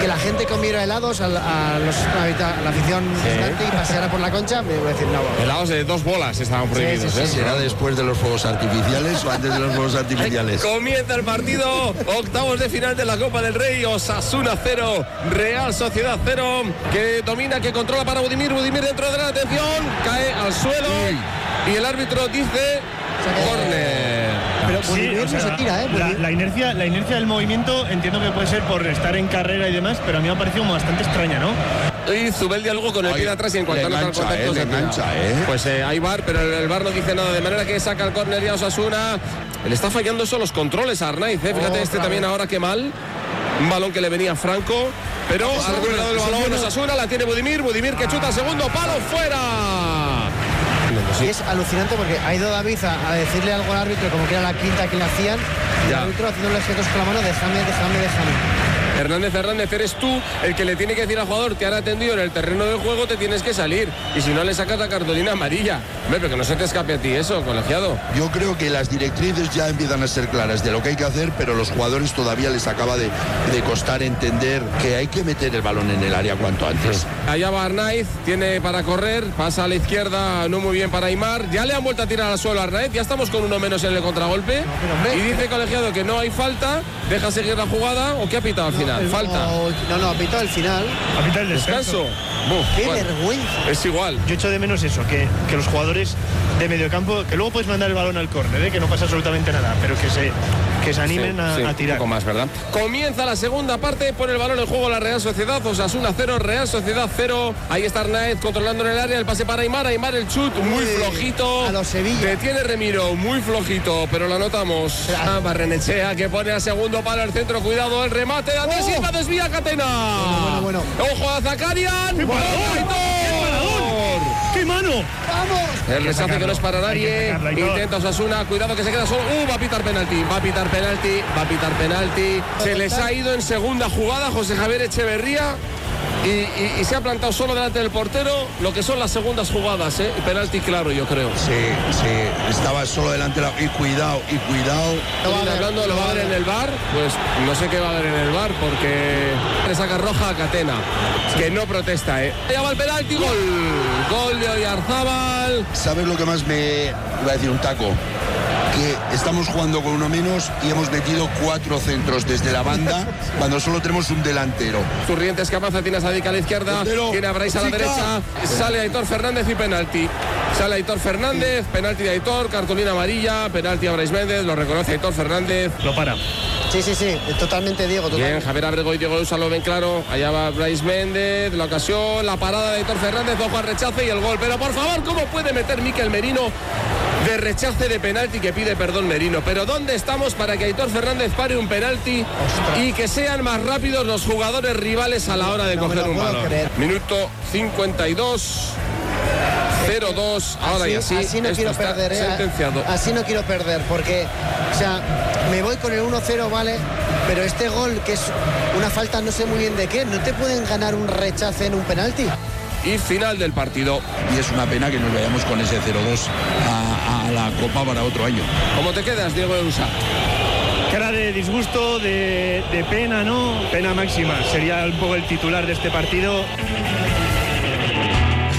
que la gente comiera helados a, los- a la afición visitante y paseara por la concha. Me voy a decir, no. Helados de dos bolas estaban prohibidos. sí, ¿eh? sí. ¿Será después de los fuegos artificiales o antes de los fuegos artificiales? Comienza el partido, octavos de final de la Copa del Rey, Osasuna 0, Real Sociedad 0, que domina, que controla para Budimir, Budimir dentro de la atención, cae al suelo y el árbitro dice córner. Pero Sí, Budimir o no sea, se tira, ¿eh? La, inercia, la inercia del movimiento entiendo que puede ser por estar en carrera y demás, pero a mí me ha parecido bastante extraña, ¿no? Y Zubeldi algo con el pie de atrás y en cuanto a engancha, contacto eh, se tira. engancha, eh. Pues eh, hay bar, pero el, el bar no dice nada, de manera que saca el córner y a Osasuna. Le está fallando eso los controles a Arnaiz, eh. fíjate este también ahora que mal. Un balón que le venía a Franco, pero ha recuperado el balón Osasuna, la tiene Budimir, Budimir que chuta segundo palo fuera. Y es alucinante porque ha ido David a, a decirle algo al árbitro como que era la quinta que le hacían. Y Ya. el árbitro haciéndole gestos con la mano, déjame, déjame, déjame. Hernández Hernández, eres tú el que le tiene que decir al jugador, te han atendido en el terreno del juego, te tienes que salir. Y si no le sacas la cartulina amarilla. Hombre, pero que no se te escape a ti eso, colegiado. Yo creo que las directrices ya empiezan a ser claras de lo que hay que hacer, pero los jugadores todavía les acaba de, de costar entender que hay que meter el balón en el área cuanto antes. Allá va Arnaiz, tiene para correr, pasa a la izquierda, no muy bien para Aymar. Ya le han vuelto a tirar al suelo a Arnaiz, ya estamos con uno menos en el contragolpe. y dice colegiado que no hay falta, deja seguir la jugada o qué ha pitado final. El- falta. o- no, no, ha pitado el final. A mitad del Descanso. Qué bueno, vergüenza. Es igual. Yo echo de menos eso, que, que los jugadores de mediocampo, que luego puedes mandar el balón al córner, ¿eh? que no pasa absolutamente nada, pero que se, que se animen Sí, a, sí, a tirar. Un poco más, ¿verdad? Comienza la segunda parte, pone el balón en juego la Real Sociedad, Osasuna 0, Real Sociedad 0. Ahí está Arnaiz controlando en el área, el pase para Aymar, Aymar el chut, muy flojito. A los Sevilla. Detiene Remiro, muy flojito, pero lo anotamos. Ah, Barrenechea que pone al segundo palo al centro, cuidado el remate de Andrés Oh. Silva, desvía Catena. Bueno, bueno, Ojo a Zakarian. ¡Gol! ¡Qué mano! ¡Vamos! El rechace que no es para nadie. Intenta Osasuna. Cuidado que se queda solo. Uh, va a pitar penalti. Va a pitar penalti. Va a pitar penalti. Se les ha ido en segunda jugada José Javier Echeverría. Y, y- y se ha plantado solo delante del portero lo que son las segundas jugadas, ¿eh? Penalti claro, yo creo. Sí, sí, estaba solo delante de la... Y cuidado, y cuidado. Hablando, lo va a ver en el bar, pues no sé qué va a ver en el bar porque le saca roja a Catena, que no protesta, ¿eh? Ya va el penalti, gol, gol de Oyarzábal. ¿Sabes lo que más me iba a decir un taco? Que estamos jugando con uno menos y hemos metido cuatro centros desde la banda cuando solo tenemos un delantero. Turrientes avanza, tiene a Sadik a la izquierda, tiene a Brais a la chica. derecha, sale Aitor Fernández y penalti. Sale Aitor Fernández, penalti de Aitor, cartulina amarilla, penalti a Brais Méndez, lo reconoce Aitor Fernández. Lo para. Sí, sí, sí, totalmente Diego. Bien, Totalmente. Javier Abrego y Diego Usa lo ven claro. Allá va Brais Méndez, la ocasión, la parada de Aitor Fernández, ojo al rechace y el gol. Pero por favor, ¿cómo puede meter Miquel Merino de rechace de penalti que pide perdón Merino? Pero ¿dónde estamos para que Aitor Fernández pare un penalti y que sean más rápidos los jugadores rivales a la hora de No coger un balón? creer. Minuto 52. 0-2, ahora y así. así no quiero perder, ¿eh? sentenciado. Así no quiero perder, porque, o sea, me voy con el 1-0, ¿vale? Pero este gol, que es una falta no sé muy bien de qué, no te pueden ganar un rechace en un penalti. Y final del partido. Y es una pena que nos vayamos con ese 0-2 a, a la Copa para otro año. ¿Cómo te quedas, Diego Eusa? Cara de disgusto, de, de pena, ¿no? Pena máxima. Sería un poco el titular de este partido.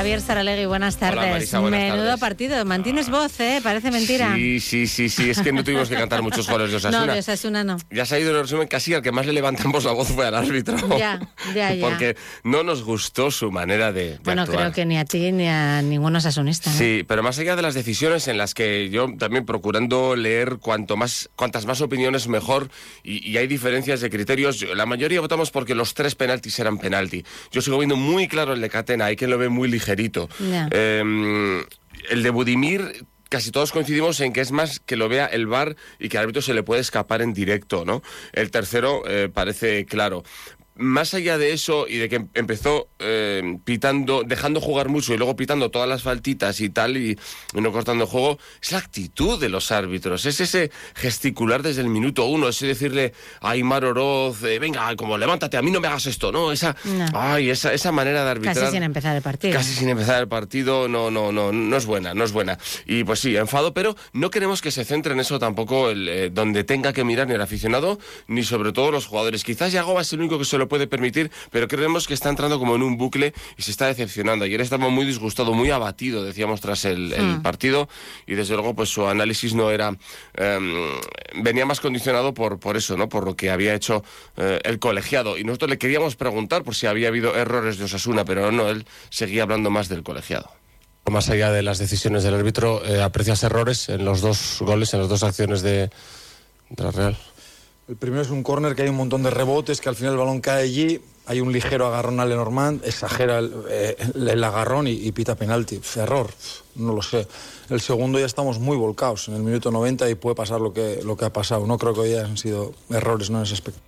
Javier Saralegui, buenas tardes. Marisa, buenas Menudo tardes. partido. Mantienes voz, ¿eh? Parece mentira. Sí, sí, sí, sí. Es que no tuvimos que cantar muchos goles de no, Osasuna. de Osasuna no. Ya se ha ido en el resumen casi al que más le levantamos la voz fue al árbitro. Ya, ya, ya. Porque no nos gustó su manera de, de Bueno, actuar. creo que ni a ti ni a ningún osasunista. ¿no? Sí, pero más allá de las decisiones en las que yo también procurando leer cuanto más, cuantas más opiniones mejor y, y hay diferencias de criterios, la mayoría votamos porque los tres penaltis eran penalti. Yo sigo viendo muy claro el de Catena, hay quien lo ve muy ligerito. Eh, el de Budimir casi todos coincidimos en que es más que lo vea el VAR y que al árbitro se le puede escapar en directo, ¿no? El tercero eh, parece claro. Más allá de eso y de que em- empezó eh, pitando, dejando jugar mucho y luego pitando todas las faltitas y tal y, y no cortando juego, es la actitud de los árbitros, es ese gesticular desde el minuto uno, ese decirle a Aymar Oroz, eh, venga, como levántate, a mí no me hagas esto, ¿no? Esa, No. ay, esa, esa manera de arbitrar. Casi sin empezar el partido. Casi sin empezar el partido, no, no, no, no es buena, no es buena. Y pues sí, enfado, pero no queremos que se centre en eso tampoco el, eh, donde tenga que mirar ni el aficionado, ni sobre todo los jugadores. Quizás Yagoba es el único que se lo puede permitir, pero creemos que está entrando como en un bucle y se está decepcionando. Ayer estaba muy disgustado, muy abatido, decíamos, tras el, el Hmm. partido, y desde luego pues su análisis no era... em, venía más condicionado por, por eso, ¿no? Por lo que había hecho eh, el colegiado. Y nosotros le queríamos preguntar por si había habido errores de Osasuna, pero no, él seguía hablando más del colegiado. Más allá de las decisiones del árbitro, eh, ¿aprecias errores en los dos goles, en las dos acciones de, de la Real? El primero es un córner que hay un montón de rebotes, que al final el balón cae allí, hay un ligero agarrón a Lenormand, exagera el, eh, agarrón y, pita penalti. Error, no lo sé. El segundo ya estamos muy volcados en el minuto 90 y puede pasar lo que, lo que ha pasado. No creo que hoy hayan sido errores ¿no? en ese aspecto.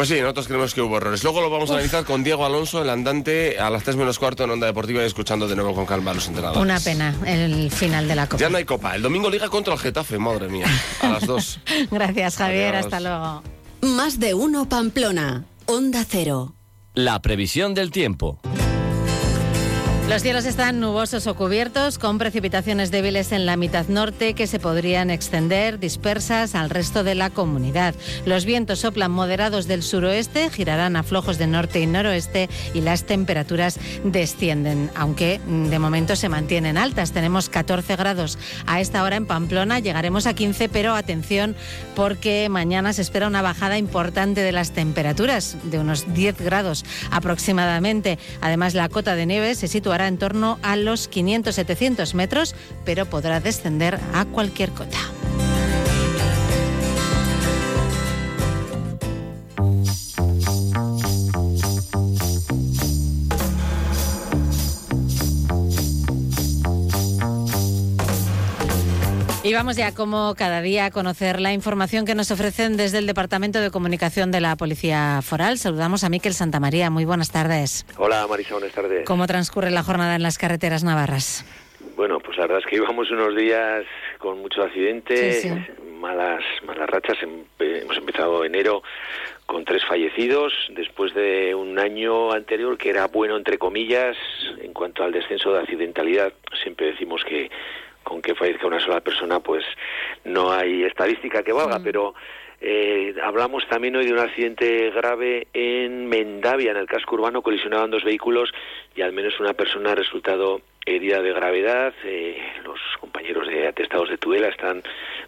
Pues sí, nosotros creemos que hubo errores. Luego lo vamos a analizar con Diego Alonso, el andante, a las 3 menos cuarto en Onda Deportiva y escuchando de nuevo con calma a los entrenadores. Una pena el final de la Copa. Ya no hay copa. El domingo liga contra el Getafe, madre mía. A las 2. Gracias, Javier. Adiós. Hasta luego. Más de uno Pamplona. Onda Cero. La previsión del tiempo. Los cielos están nubosos o cubiertos, con precipitaciones débiles en la mitad norte que se podrían extender dispersas al resto de la comunidad. Los vientos soplan moderados del suroeste, girarán a flojos de norte y noroeste y las temperaturas descienden, aunque mm, de momento se mantienen altas. Tenemos 14 grados a esta hora en Pamplona, llegaremos a 15, pero atención porque mañana se espera una bajada importante de las temperaturas, de unos 10 grados aproximadamente. Además, la cota de nieve se situará en torno a los 500-700 metros, pero podrá descender a cualquier cota. Y vamos ya, como cada día, a conocer la información que nos ofrecen desde el Departamento de Comunicación de la Policía Foral. Saludamos a Miquel Santamaría. Muy buenas tardes. Hola Marisa, buenas tardes. ¿Cómo transcurre la jornada en las carreteras navarras? Bueno, pues la verdad es que íbamos unos días con mucho accidente, Sí, sí. malas malas rachas. Empe- hemos empezado enero con tres fallecidos, después de un año anterior que era bueno, entre comillas, en cuanto al descenso de accidentalidad. Siempre decimos que con que fallezca una sola persona, pues no hay estadística que valga, pero eh, hablamos también hoy de un accidente grave en Mendavia, en el casco urbano, colisionaban dos vehículos y al menos una persona ha resultado herida de gravedad. Eh, los compañeros de atestados de Tudela están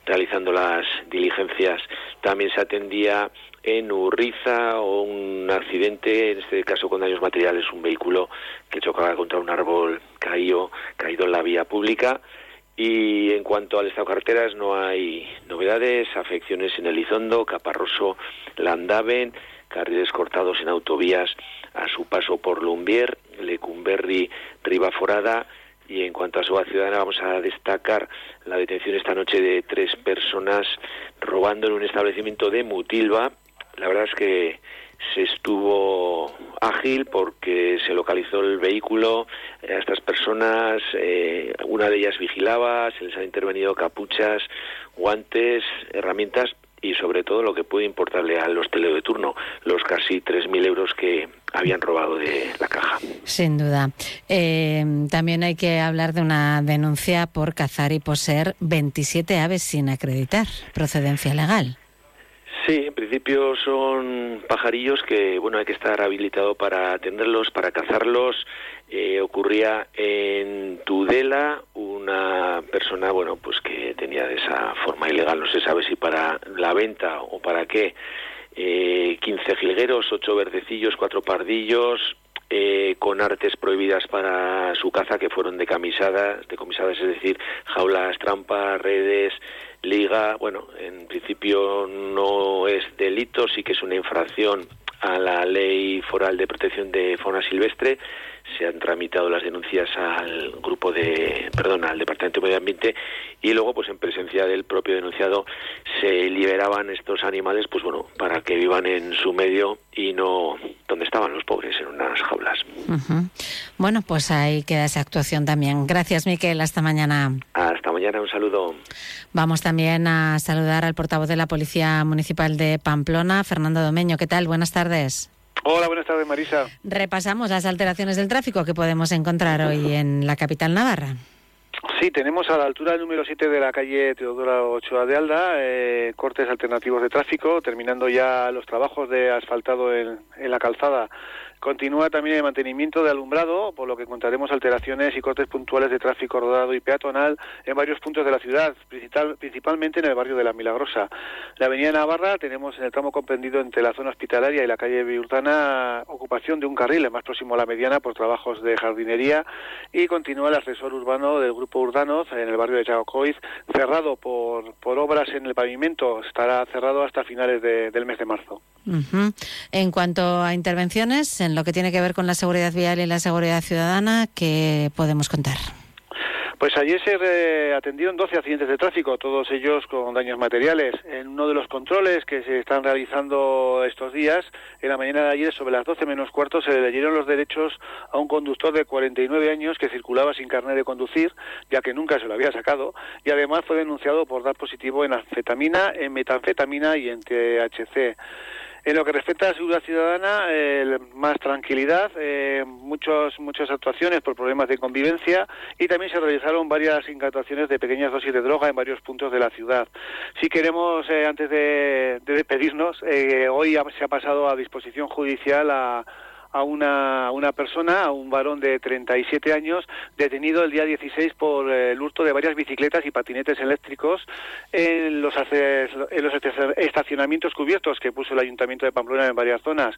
realizando las diligencias. También se atendía en Urriza o un accidente, en este caso con daños materiales, un vehículo que chocaba contra un árbol caído, caído en la vía pública. Y en cuanto al estado de carreteras, no hay novedades, afecciones en Elizondo, Caparroso, Landaven, carriles cortados en autovías a su paso por Lumbier, Lecumberri, Ribaforada. Y en cuanto a su ciudadana, vamos a destacar la detención esta noche de tres personas robando en un establecimiento de Mutilva. La verdad es que se estuvo ágil porque se localizó el vehículo a estas personas, eh, una de ellas vigilaba, se les han intervenido capuchas, guantes, herramientas y sobre todo lo que puede importarle al hostelero de turno, los casi 3.000 euros que habían robado de la caja. Sin duda. Eh, también hay que hablar de una denuncia por cazar y poseer 27 aves sin acreditar procedencia legal. Sí, en principio son pajarillos que, bueno, hay que estar habilitado para atenderlos, para cazarlos. Eh, ocurría en Tudela una persona, bueno, pues que tenía de esa forma ilegal, no se sabe si para la venta o para qué, eh, 15 jilgueros, 8 verdecillos, 4 pardillos, eh, con artes prohibidas para su caza que fueron decamisadas, decomisadas, es decir, jaulas, trampas, redes, liga. Bueno, en principio no es delito, sí que es una infracción a la ley foral de protección de fauna silvestre se han tramitado las denuncias al grupo de, perdón, al Departamento de Medio Ambiente y luego, pues en presencia del propio denunciado, se liberaban estos animales, pues bueno, para que vivan en su medio y no donde estaban los pobres, en unas jaulas. Bueno, pues ahí queda esa actuación también. Gracias, Miquel. Hasta mañana. Mañana, un saludo. Vamos también a saludar al portavoz de la Policía Municipal de Pamplona, Fernando Domeño. ¿Qué tal? Buenas tardes. Hola, buenas tardes, Marisa. Repasamos las alteraciones del tráfico que podemos encontrar hoy en la capital navarra. Sí, tenemos a la altura del número 7 de la calle Teodora Ochoa de Alda eh, cortes alternativos de tráfico, terminando ya los trabajos de asfaltado en, en la calzada. Continúa también el mantenimiento de alumbrado, por lo que encontraremos alteraciones y cortes puntuales de tráfico rodado y peatonal en varios puntos de la ciudad, principal- principalmente en el barrio de La Milagrosa. La avenida Navarra tenemos en el tramo comprendido entre la zona hospitalaria y la calle Viurtana ocupación de un carril, el más próximo a la mediana, por trabajos de jardinería y continúa el ascensor urbano del grupo Urdanoz en el barrio de Chagocoiz, cerrado por, por obras en el pavimento. Estará cerrado hasta finales de- del mes de marzo. Ujú. En cuanto a intervenciones, en lo que tiene que ver con la seguridad vial y la seguridad ciudadana, ¿qué podemos contar? Pues ayer se eh, atendieron 12 accidentes de tráfico, todos ellos con daños materiales. En uno de los controles que se están realizando estos días, en la mañana de ayer, sobre las 12 menos cuarto, se le leyeron los derechos a un conductor de 49 años que circulaba sin carnet de conducir, ya que nunca se lo había sacado, y además fue denunciado por dar positivo en anfetamina, en metanfetamina y en THC. En lo que respecta a la seguridad ciudadana, eh, más tranquilidad, eh, muchos, muchas actuaciones por problemas de convivencia y también se realizaron varias incautaciones de pequeñas dosis de droga en varios puntos de la ciudad. Si queremos, eh, antes de, de despedirnos, eh, hoy se ha pasado a disposición judicial a a una, una persona, a un varón de 37 años, detenido el día 16 por eh, el hurto de varias bicicletas y patinetes eléctricos en los, en los estaci- estacionamientos cubiertos que puso el Ayuntamiento de Pamplona en varias zonas.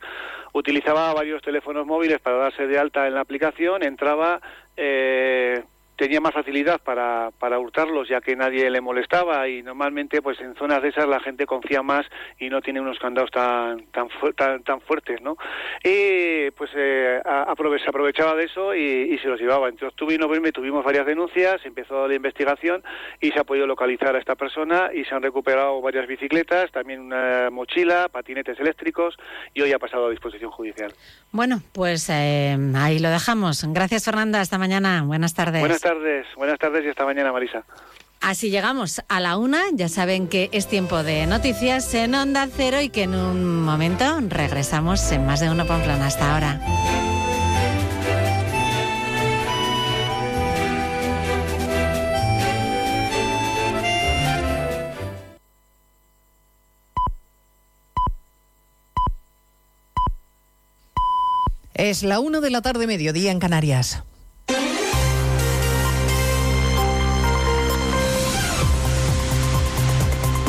Utilizaba varios teléfonos móviles para darse de alta en la aplicación, entraba... Eh, tenía más facilidad para, para hurtarlos ya que nadie le molestaba y normalmente pues en zonas de esas la gente confía más y no tiene unos candados tan tan fu- tan, tan fuertes no y pues eh, aprove- se aprovechaba de eso y, y se los llevaba entre octubre y noviembre tuvimos varias denuncias empezó la investigación y se ha podido localizar a esta persona y se han recuperado varias bicicletas también una mochila patinetes eléctricos y hoy ha pasado a disposición judicial Bueno, pues eh, ahí lo dejamos. Gracias, Fernanda. Hasta mañana. Buenas tardes. buenas tardes buenas tardes y hasta mañana Marisa Así llegamos a la una. Ya saben que es tiempo de noticias en Onda Cero y que en un momento regresamos en más de uno Pamplona. Hasta ahora. Es la una de la tarde, mediodía en Canarias.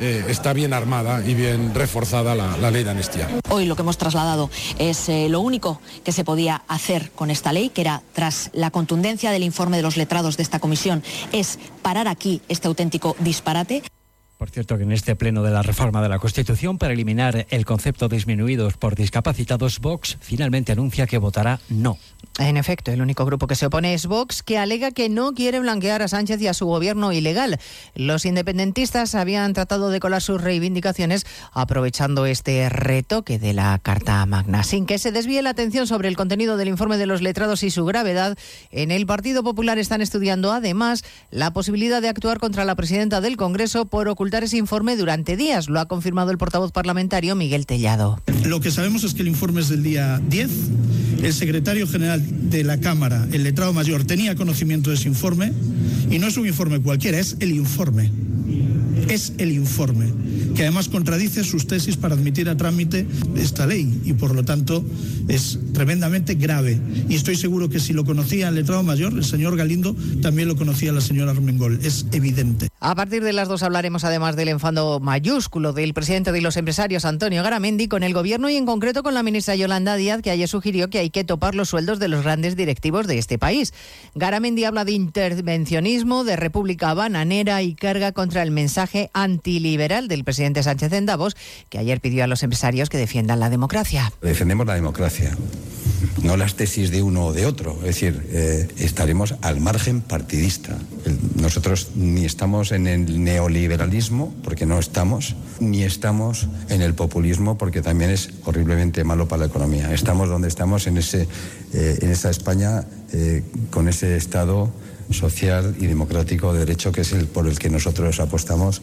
eh, está bien armada y bien reforzada la, ley de amnistía. Hoy lo que hemos trasladado es eh, lo único que se podía hacer con esta ley, que era, tras la contundencia del informe de los letrados de esta comisión, es parar aquí este auténtico disparate. Por cierto, que en este pleno de la reforma de la Constitución para eliminar el concepto disminuidos por discapacitados, Vox finalmente anuncia que votará no. En efecto, el único grupo que se opone es Vox, que alega que no quiere blanquear a Sánchez y a su gobierno ilegal. Los independentistas habían tratado de colar sus reivindicaciones aprovechando este retoque de la Carta Magna. Sin que se desvíe la atención sobre el contenido del informe de los letrados y su gravedad, en el Partido Popular están estudiando además la posibilidad de actuar contra la presidenta del Congreso por ocultar ese informe durante días. Lo ha confirmado el portavoz parlamentario Miguel Tellado. Lo que sabemos es que el informe es del día 10. El secretario general de la Cámara, el letrado mayor, tenía conocimiento de ese informe y no es un informe cualquiera, es el informe. Es el informe, que además contradice sus tesis para admitir a trámite esta ley y por lo tanto es tremendamente grave. Y estoy seguro que si lo conocía el letrado mayor, el señor Galindo, también lo conocía la señora Armengol. Es evidente. A partir de las dos hablaremos además del enfado mayúsculo del presidente de los empresarios, Antonio Garamendi, con el gobierno y en concreto con la ministra Yolanda Díaz, que ayer sugirió que hay que topar los sueldos de los grandes directivos de este país. Garamendi habla de intervencionismo, de república bananera y carga contra el mensaje antiliberal del presidente Sánchez en Davos, que ayer pidió a los empresarios que defiendan la democracia. Defendemos la democracia, no las tesis de uno o de otro. Es decir, eh, estaremos al margen partidista. Nosotros ni estamos en el neoliberalismo, porque no estamos, ni estamos en el populismo, porque también es horriblemente malo para la economía. Estamos donde estamos, en, ese, eh, en esa España, eh, con ese Estado social y democrático de derecho que es el por el que nosotros apostamos.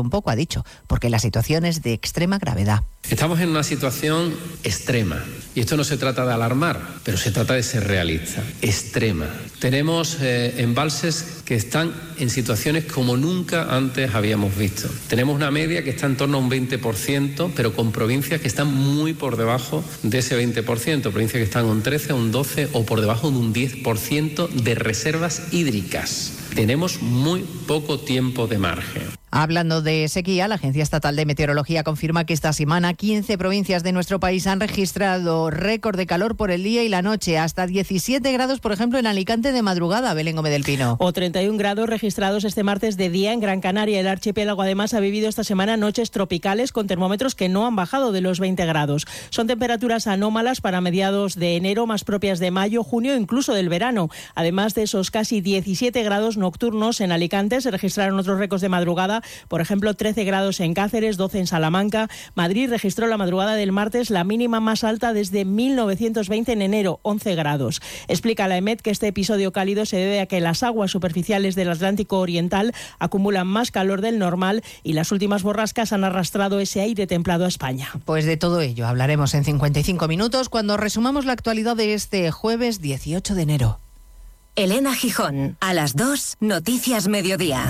un poco, ha dicho, porque la situación es de extrema gravedad. Estamos en una situación extrema. Y esto no se trata de alarmar, pero se trata de ser realista. Extrema. Tenemos eh, embalses que están en situaciones como nunca antes habíamos visto. Tenemos una media que está en torno a un 20%, pero con provincias que están muy por debajo de ese 20%. Provincias que están un 13, un 12 o por debajo de un 10% de reservas hídricas. Tenemos muy poco tiempo de margen. Hablando de sequía, la Agencia Estatal de Meteorología confirma que esta semana 15 provincias de nuestro país han registrado récord de calor por el día y la noche, hasta 17 grados, por ejemplo, en Alicante de madrugada, Belén Gómez del Pino. O 31 grados registrados este martes de día en Gran Canaria. El archipiélago además ha vivido esta semana noches tropicales con termómetros que no han bajado de los 20 grados. Son temperaturas anómalas para mediados de enero, más propias de mayo, junio, incluso del verano. Además de esos casi 17 grados nocturnos en Alicante, se registraron otros récords de madrugada por ejemplo, 13 grados en Cáceres, 12 en Salamanca. Madrid registró la madrugada del martes la mínima más alta desde 1920 en enero, 11 grados. Explica la EMET que este episodio cálido se debe a que las aguas superficiales del Atlántico Oriental acumulan más calor del normal y las últimas borrascas han arrastrado ese aire templado a España. Pues de todo ello hablaremos en 55 minutos cuando resumamos la actualidad de este jueves 18 de enero. Elena Gijón, a las 2, Noticias Mediodía.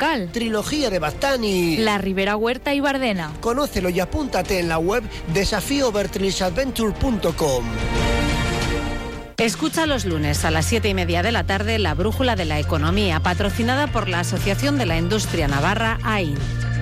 Trilogía de Baztán La Ribera Huerta y Bardena. Conócelo y apúntate en la web desafíovertrisadventure.com. Escucha los lunes a las siete y media de la tarde la Brújula de la Economía, patrocinada por la Asociación de la Industria Navarra, AIN.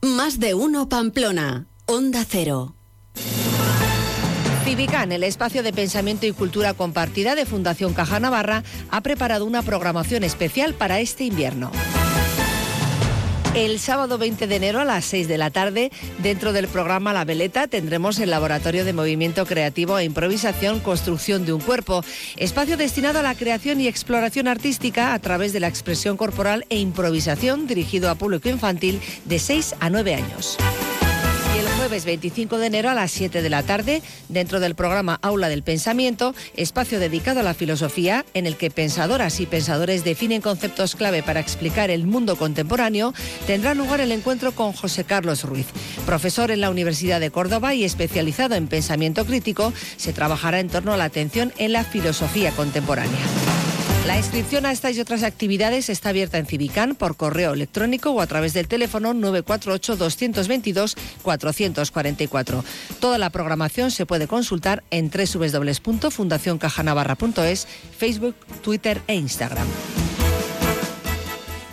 Más de uno Pamplona. Onda Cero. Civican, el espacio de pensamiento y cultura compartida de Fundación Caja Navarra, ha preparado una programación especial para este invierno. El sábado 20 de enero a las 6 de la tarde, dentro del programa La Veleta, tendremos el Laboratorio de Movimiento Creativo e Improvisación Construcción de un Cuerpo, espacio destinado a la creación y exploración artística a través de la expresión corporal e improvisación dirigido a público infantil de 6 a 9 años. Jueves 25 de enero a las 7 de la tarde, dentro del programa Aula del Pensamiento, espacio dedicado a la filosofía, en el que pensadoras y pensadores definen conceptos clave para explicar el mundo contemporáneo, tendrá lugar el encuentro con José Carlos Ruiz. Profesor en la Universidad de Córdoba y especializado en pensamiento crítico, se trabajará en torno a la atención en la filosofía contemporánea. La inscripción a estas y otras actividades está abierta en Civicán por correo electrónico o a través del teléfono 948-222-444. Toda la programación se puede consultar en www.fundacioncajanavarra.es, Facebook, Twitter e Instagram.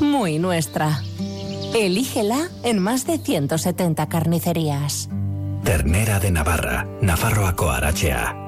Muy nuestra. Elígela en más de 170 carnicerías. Ternera de Navarra, Nafarroa Arachea.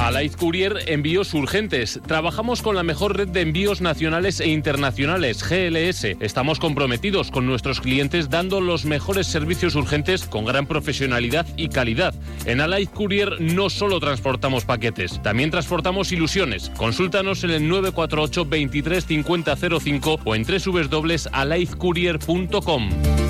Alight Courier Envíos Urgentes. Trabajamos con la mejor red de envíos nacionales e internacionales, GLS. Estamos comprometidos con nuestros clientes dando los mejores servicios urgentes con gran profesionalidad y calidad. En Alight Courier no solo transportamos paquetes, también transportamos ilusiones. Consúltanos en el 948 23 50 05 o en www.alightcourier.com.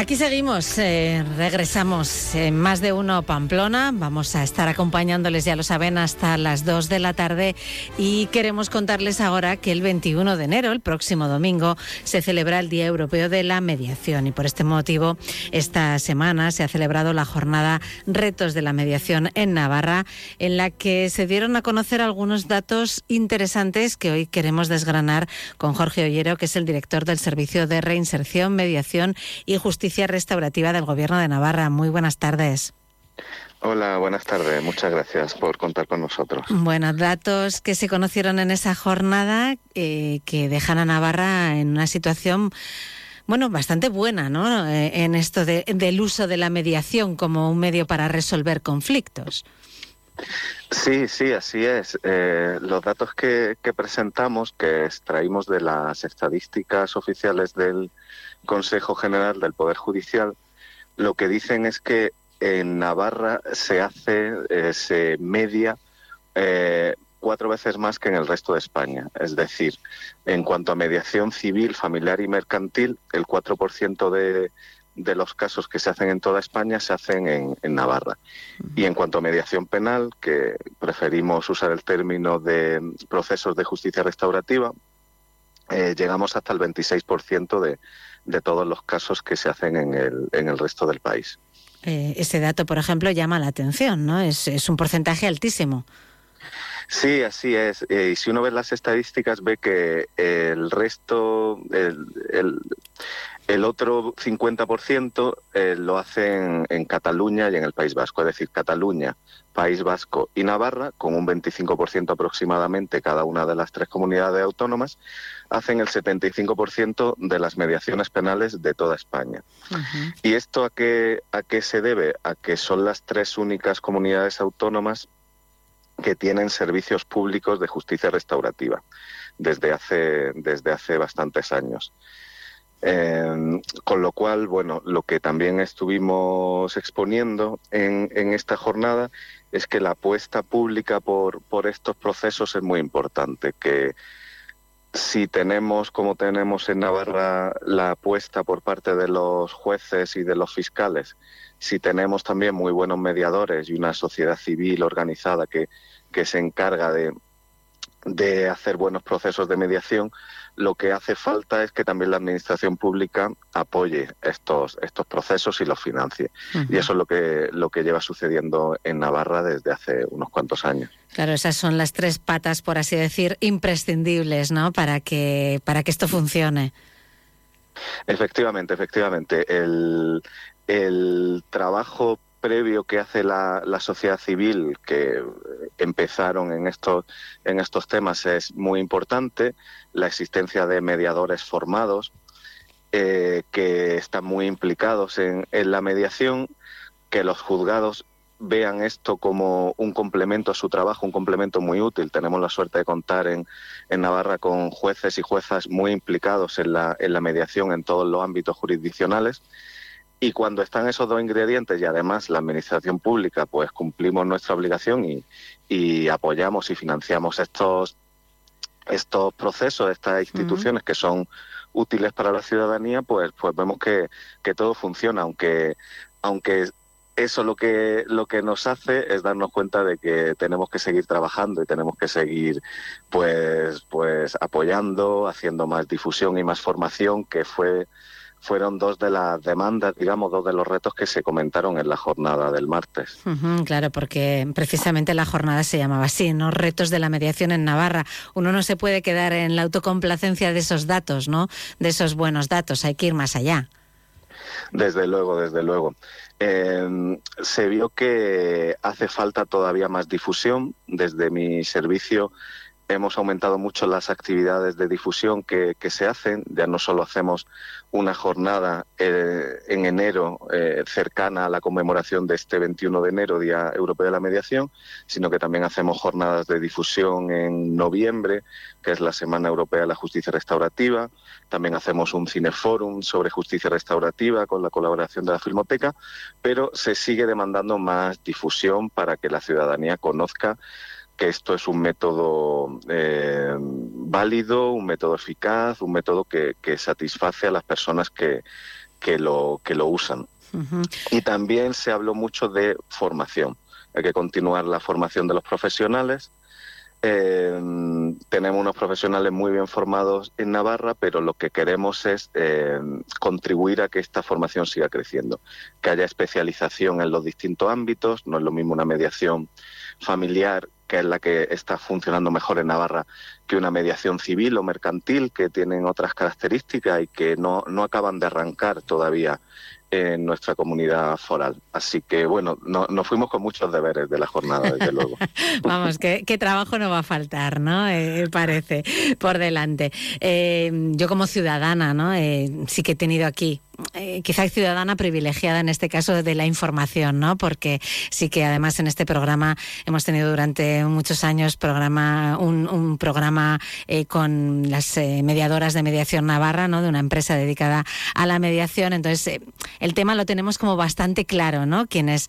Aquí seguimos, eh, regresamos en más de uno Pamplona. Vamos a estar acompañándoles, ya lo saben, hasta las 2 de la tarde. Y queremos contarles ahora que el 21 de enero, el próximo domingo, se celebra el Día Europeo de la Mediación. Y por este motivo, esta semana se ha celebrado la jornada Retos de la Mediación en Navarra, en la que se dieron a conocer algunos datos interesantes que hoy queremos desgranar con Jorge Ollero, que es el director del Servicio de Reinserción, Mediación y Justicia Justicia Restaurativa del Gobierno de Navarra. Muy buenas tardes. Hola, buenas tardes. Muchas gracias por contar con nosotros. Bueno, datos que se conocieron en esa jornada eh, que dejan a Navarra en una situación bueno, bastante buena, ¿no? Eh, en esto del uso de la mediación como un medio para resolver conflictos. Sí, sí, así es. Eh, los datos que, que, presentamos, que extraímos de las estadísticas oficiales del Consejo General del Poder Judicial, lo que dicen es que en Navarra se hace, eh, se media eh, cuatro veces más que en el resto de España. Es decir, en cuanto a mediación civil, familiar y mercantil, el 4% de, de los casos que se hacen en toda España se hacen en, Navarra. Y en cuanto a mediación penal, que preferimos usar el término de procesos de justicia restaurativa, eh, llegamos hasta el 26% de, de todos los casos que se hacen en el, en el resto del país. Eh, ese dato, por ejemplo, llama la atención, ¿no? Es, es un porcentaje altísimo. Sí, así es. Eh, y si uno ve las estadísticas, ve que el resto, el, el otro 50% eh, lo hacen en Cataluña y en el País Vasco, es decir, Cataluña, País Vasco y Navarra, con un 25% aproximadamente cada una de las tres comunidades autónomas, hacen el 75% de las mediaciones penales de toda España. ¿Y esto a qué, a qué se debe? A que son las tres únicas comunidades autónomas que tienen servicios públicos de justicia restaurativa desde hace, desde hace bastantes años. Eh, con lo cual, bueno, lo que también estuvimos exponiendo en, esta jornada es que la apuesta pública por, estos procesos es muy importante, que si tenemos, como tenemos en Navarra, la apuesta por parte de los jueces y de los fiscales, si tenemos también muy buenos mediadores y una sociedad civil organizada que, se encarga de hacer buenos procesos de mediación, lo que hace falta es que también la administración pública apoye estos, estos procesos y los financie. Y eso es lo que, lo que lleva sucediendo en Navarra desde hace unos cuantos años. Claro, esas son las tres patas, por así decir, imprescindibles, ¿no? Para que, para que esto funcione. Efectivamente, efectivamente. El, el trabajo previo que hace la, sociedad civil que empezaron en estos, en estos temas es muy importante, la existencia de mediadores formados eh, que están muy implicados en, en la mediación, que los juzgados vean esto como un complemento a su trabajo, un complemento muy útil. Tenemos la suerte de contar en, en Navarra con jueces y juezas muy implicados en la, en la mediación en todos los ámbitos jurisdiccionales y cuando están esos dos ingredientes y además la administración pública, pues cumplimos nuestra obligación y, y apoyamos y financiamos estos, estos procesos, estas instituciones que son útiles para la ciudadanía, pues, pues vemos que, que todo funciona, aunque, aunque eso lo que lo que nos hace es darnos cuenta de que tenemos que seguir trabajando y tenemos que seguir pues pues apoyando haciendo más difusión y más formación que fue fueron dos de las demandas, digamos, dos de los retos que se comentaron en la jornada del martes. claro, porque precisamente la jornada se llamaba así, ¿no? Retos de la mediación en Navarra. Uno no se puede quedar en la autocomplacencia de esos datos, ¿no? De esos buenos datos, hay que ir más allá. Desde luego, desde luego. Eh, se vio que hace falta todavía más difusión. Desde mi servicio hemos aumentado mucho las actividades de difusión que, se hacen. Ya no solo hacemos una jornada eh, en enero eh, cercana a la conmemoración de este 21 de enero, Día Europeo de la Mediación, sino que también hacemos jornadas de difusión en noviembre, que es la Semana Europea de la Justicia Restaurativa. También hacemos un cineforum sobre justicia restaurativa con la colaboración de la Filmoteca, pero se sigue demandando más difusión para que la ciudadanía conozca que esto es un método eh, válido, un método eficaz, un método que, que, satisface a las personas que, que lo, que lo usan. Y también se habló mucho de formación. Hay que continuar la formación de los profesionales. Eh, tenemos unos profesionales muy bien formados en Navarra, pero lo que queremos es eh, contribuir a que esta formación siga creciendo, que haya especialización en los distintos ámbitos. No es lo mismo una mediación familiar que es la que está funcionando mejor en Navarra que una mediación civil o mercantil, que tienen otras características y que no, no acaban de arrancar todavía en nuestra comunidad foral. Así que, bueno, no, nos fuimos con muchos deberes de la jornada, desde luego. Vamos, qué trabajo no va a faltar, ¿no? Eh, parece, por delante. Eh, yo como ciudadana, ¿no? Eh, sí que he tenido aquí eh, quizá ciudadana privilegiada en este caso de la información, ¿no? Porque sí que además en este programa hemos tenido durante muchos años programa un, programa eh, con las eh, mediadoras de mediación Navarra, ¿no? De una empresa dedicada a la mediación. Entonces el tema lo tenemos como bastante claro, ¿no? Quienes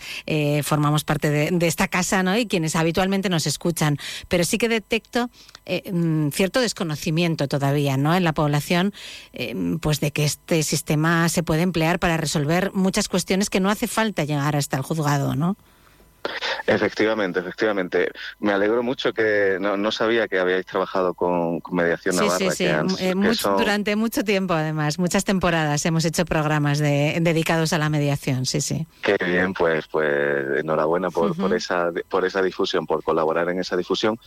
formamos parte de, esta casa, ¿no? Y quienes habitualmente nos escuchan. Pero sí que detecto mm, cierto desconocimiento todavía, ¿no? En la población, pues de que este sistema se puede emplear para resolver muchas cuestiones que no hace falta llegar hasta el juzgado, ¿no? Efectivamente, efectivamente. Me alegro mucho que no, sabía que habíais trabajado con, mediación sí, navarra. Sí, sí, eh, durante mucho tiempo además, muchas temporadas hemos hecho programas dedicados a la mediación, sí, sí. Qué bien, pues, pues enhorabuena por, por esa por esa difusión, por colaborar en esa difusión.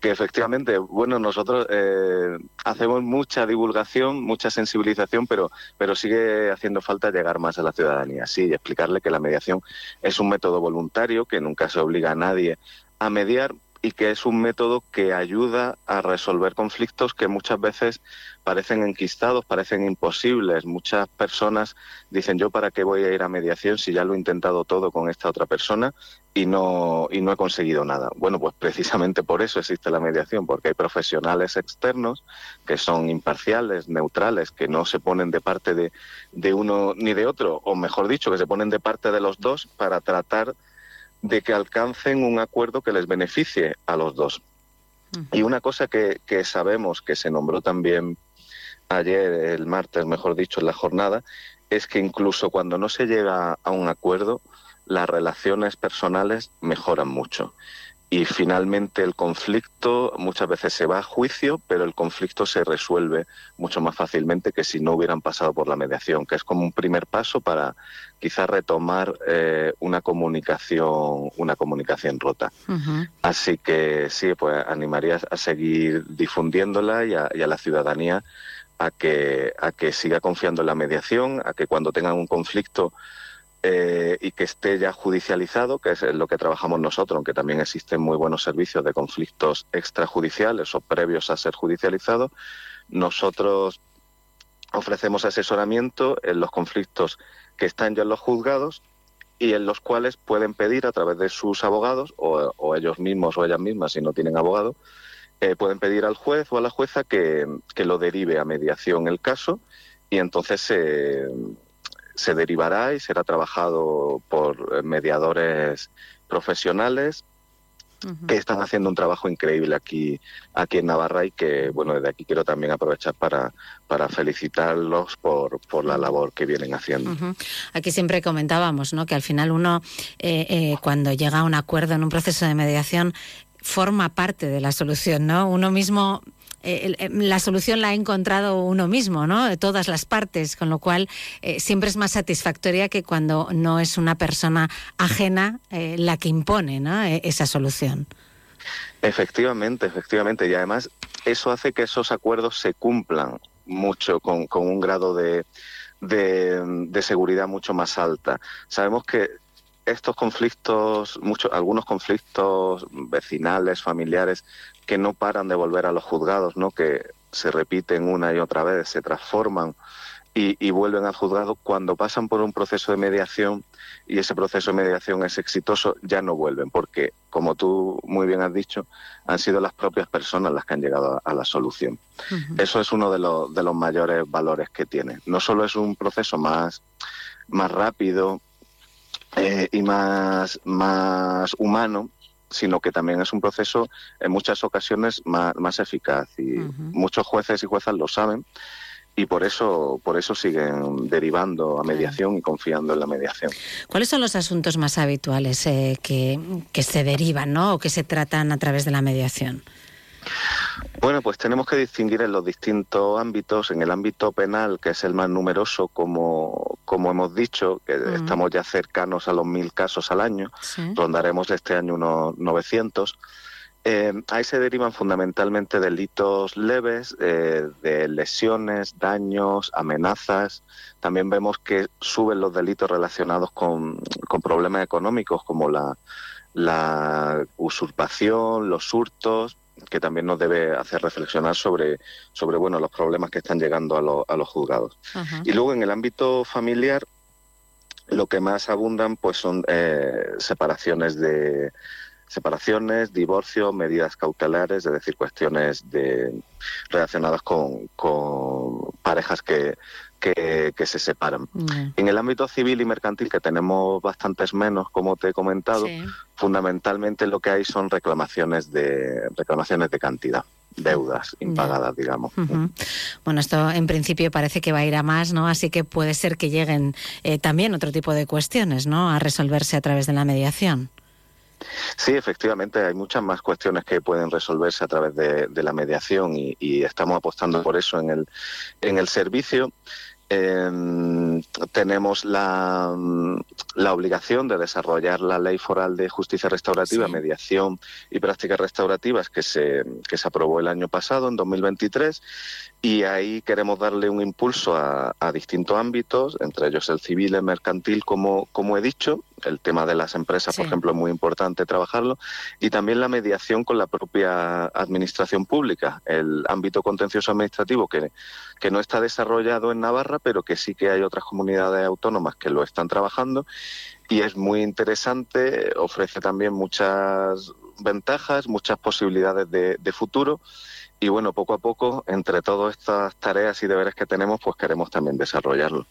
Que efectivamente, bueno, nosotros eh, hacemos mucha divulgación, mucha sensibilización, pero pero sigue haciendo falta llegar más a la ciudadanía, sí, y explicarle que la mediación es un método voluntario que nunca se obliga a nadie a mediar y que es un método que ayuda a resolver conflictos que muchas veces parecen enquistados, parecen imposibles. Muchas personas dicen yo para qué voy a ir a mediación si ya lo he intentado todo con esta otra persona y no y no he conseguido nada. Bueno, pues precisamente por eso existe la mediación, porque hay profesionales externos que son imparciales, neutrales, que no se ponen de parte de, de uno ni de otro, o mejor dicho, que se ponen de parte de los dos para tratar de que alcancen un acuerdo que les beneficie a los dos. Y una cosa que, que, sabemos que se nombró también ayer, el martes, mejor dicho, en la jornada, es que incluso cuando no se llega a un acuerdo, las relaciones personales mejoran mucho y finalmente el conflicto muchas veces se va a juicio, pero el conflicto se resuelve mucho más fácilmente que si no hubieran pasado por la mediación, que es como un primer paso para quizás retomar eh, una comunicación, una comunicación rota. Así que sí, pues animaría a seguir difundiéndola y a, y a la ciudadanía a que, a que siga confiando en la mediación, a que cuando tengan un conflicto eh, y que esté ya judicializado, que es lo que trabajamos nosotros, aunque también existen muy buenos servicios de conflictos extrajudiciales o previos a ser judicializados, nosotros ofrecemos asesoramiento en los conflictos que están ya en los juzgados y en los cuales pueden pedir a través de sus abogados o, ellos mismos o ellas mismas, si no tienen abogado, eh, pueden pedir al juez o a la jueza que, que lo derive a mediación el caso y entonces se se derivará y será trabajado por eh, mediadores profesionales que están haciendo un trabajo increíble aquí aquí en Navarra y que bueno desde aquí quiero también aprovechar para para felicitarlos por, por la labor que vienen haciendo. Aquí siempre comentábamos no que al final uno eh, eh, cuando llega a un acuerdo en un proceso de mediación forma parte de la solución no uno mismo eh, la solución la ha encontrado uno mismo, ¿no? De todas las partes, con lo cual eh, siempre es más satisfactoria que cuando no es una persona ajena eh, la que impone ¿no? E, esa solución. Efectivamente, efectivamente. Y además eso hace que esos acuerdos se cumplan mucho, con, con un grado de, de, de, seguridad mucho más alta. Sabemos que estos conflictos, muchos, algunos conflictos vecinales, familiares, que no paran de volver a los juzgados, ¿no? que se repiten una y otra vez, se transforman y, vuelven al juzgado, cuando pasan por un proceso de mediación y ese proceso de mediación es exitoso, ya no vuelven, porque, como tú muy bien has dicho, han sido las propias personas las que han llegado a, la solución. Eso es uno de los, de los mayores valores que tiene. No solo es un proceso más, más rápido, eh, y más, más humano, sino que también es un proceso en muchas ocasiones más, más eficaz. Y muchos jueces y juezas lo saben y por eso, por eso siguen derivando a mediación y confiando en la mediación. ¿Cuáles son los asuntos más habituales eh, que, que se derivan ¿no? o que se tratan a través de la mediación? Bueno, pues tenemos que distinguir en los distintos ámbitos. En el ámbito penal, que es el más numeroso, como, como hemos dicho, que estamos ya cercanos a los mil casos al año, rondaremos este año unos 900. Eh, ahí se derivan fundamentalmente delitos leves, eh, de lesiones, daños, amenazas. También vemos que suben los delitos relacionados con, con problemas económicos como la, la usurpación, los hurtos, que también nos debe hacer reflexionar sobre, sobre bueno, los problemas que están llegando a, a los juzgados. Y luego en el ámbito familiar, lo que más abundan pues son eh, separaciones de separaciones, divorcio, medidas cautelares, es decir, cuestiones de, relacionadas con, con parejas que, que, se separan. En el ámbito civil y mercantil, que tenemos bastantes menos, como te he comentado, fundamentalmente lo que hay son reclamaciones de, reclamaciones de cantidad deudas impagadas, digamos. Bueno, esto en principio parece que va a ir a más, ¿no? Así que puede ser que lleguen eh, también otro tipo de cuestiones, ¿no? A resolverse a través de la mediación. Sí, efectivamente, hay muchas más cuestiones que pueden resolverse a través de, la mediación y, y, estamos apostando por eso en el, en el servicio. Em, tenemos la, la, obligación de desarrollar la ley foral de justicia restaurativa, mediación y prácticas restaurativas que se, que se aprobó el año pasado, en 2023, y ahí queremos darle un impulso a, a distintos ámbitos, entre ellos el civil, el mercantil, como, como he dicho, el tema de las empresas, por ejemplo, es muy importante trabajarlo, y también la mediación con la propia administración pública, el ámbito contencioso administrativo que, que no está desarrollado en Navarra, pero que sí que hay otras comunidades autónomas que lo están trabajando y es muy interesante, ofrece también muchas ventajas, muchas posibilidades de, futuro y bueno, poco a poco, entre todas estas tareas y deberes que tenemos, pues queremos también desarrollarlo.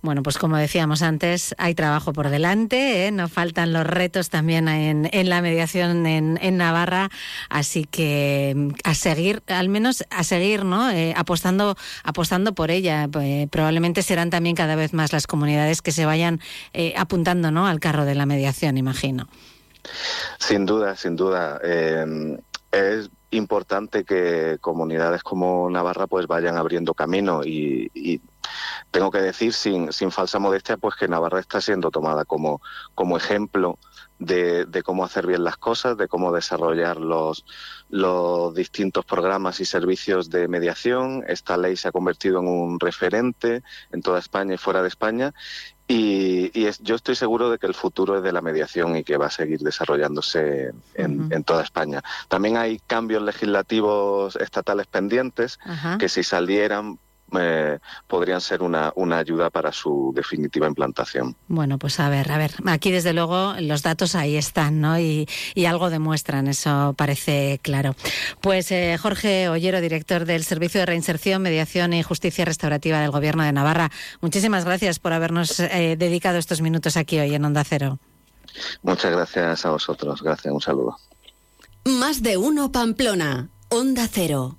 Bueno, pues como decíamos antes, hay trabajo por delante, ¿eh? no faltan los retos también en, la mediación en, Navarra, así que mm, a seguir, al menos a seguir, ¿no? Eh, apostando, apostando por ella. Eh, probablemente serán también cada vez más las comunidades que se vayan apuntando, ¿no? Al carro de la mediación, imagino. Sin duda, sin duda. es importante que comunidades como Navarra pues vayan abriendo camino y, y tengo que decir sin, sin falsa modestia pues que Navarra está siendo tomada como, como ejemplo de, de, cómo hacer bien las cosas, de cómo desarrollar los, los distintos programas y servicios de mediación. Esta ley se ha convertido en un referente en toda España y fuera de España. Y, y es, yo estoy seguro de que el futuro es de la mediación y que va a seguir desarrollándose en, en toda España. También hay cambios legislativos estatales pendientes que si salieran eh, podrían ser una, una ayuda para su definitiva implantación. Bueno, pues a ver, a ver, aquí desde luego los datos ahí están, ¿no? Y, algo demuestran, eso parece claro. Pues eh, Jorge Ollero, director del Servicio de Reinserción, Mediación y Justicia Restaurativa del Gobierno de Navarra, muchísimas gracias por habernos eh, dedicado estos minutos aquí hoy en Onda Cero. Muchas gracias a vosotros, gracias, un saludo. Más de uno Pamplona, Onda Cero.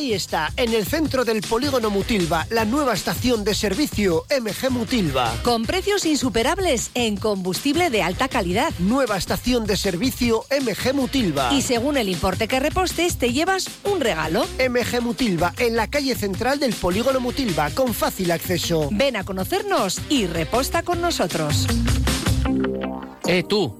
Ahí está, en el centro del polígono Mutilva, la nueva estación de servicio MG Mutilva. Con precios insuperables en combustible de alta calidad. Nueva estación de servicio MG Mutilva. Y según el importe que repostes, te llevas un regalo. MG Mutilva, en la calle central del polígono Mutilva, con fácil acceso. Ven a conocernos y reposta con nosotros. Eh, tú.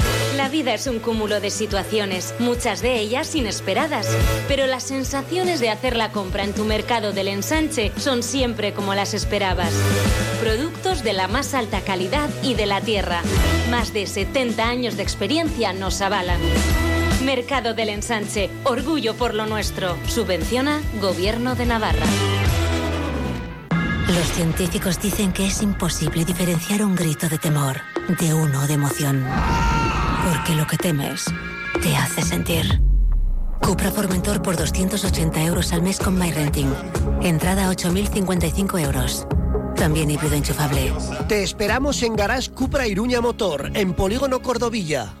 La vida es un cúmulo de situaciones, muchas de ellas inesperadas, pero las sensaciones de hacer la compra en tu mercado del ensanche son siempre como las esperabas. Productos de la más alta calidad y de la tierra. Más de 70 años de experiencia nos avalan. Mercado del Ensanche, orgullo por lo nuestro. Subvenciona Gobierno de Navarra. Los científicos dicen que es imposible diferenciar un grito de temor de uno de emoción. Porque lo que temes te hace sentir. Cupra Formentor por 280 euros al mes con MyRenting. Entrada 8.055 euros. También híbrido enchufable. Te esperamos en Garage Cupra Iruña Motor, en Polígono Cordovilla.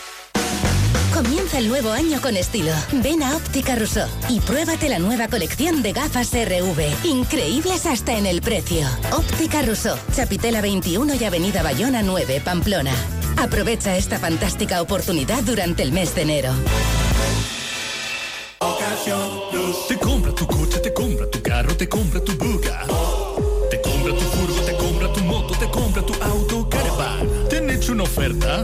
Comienza el nuevo año con estilo. Ven a Óptica Rousseau y pruébate la nueva colección de gafas RV. Increíbles hasta en el precio. Óptica Rousseau, Chapitela 21 y Avenida Bayona 9, Pamplona. Aprovecha esta fantástica oportunidad durante el mes de enero. Te compra tu coche, te compra tu carro, te compra tu buga. Te compra tu furgo, te compra tu moto, te compra tu auto, caravan. ¿Te han hecho una oferta?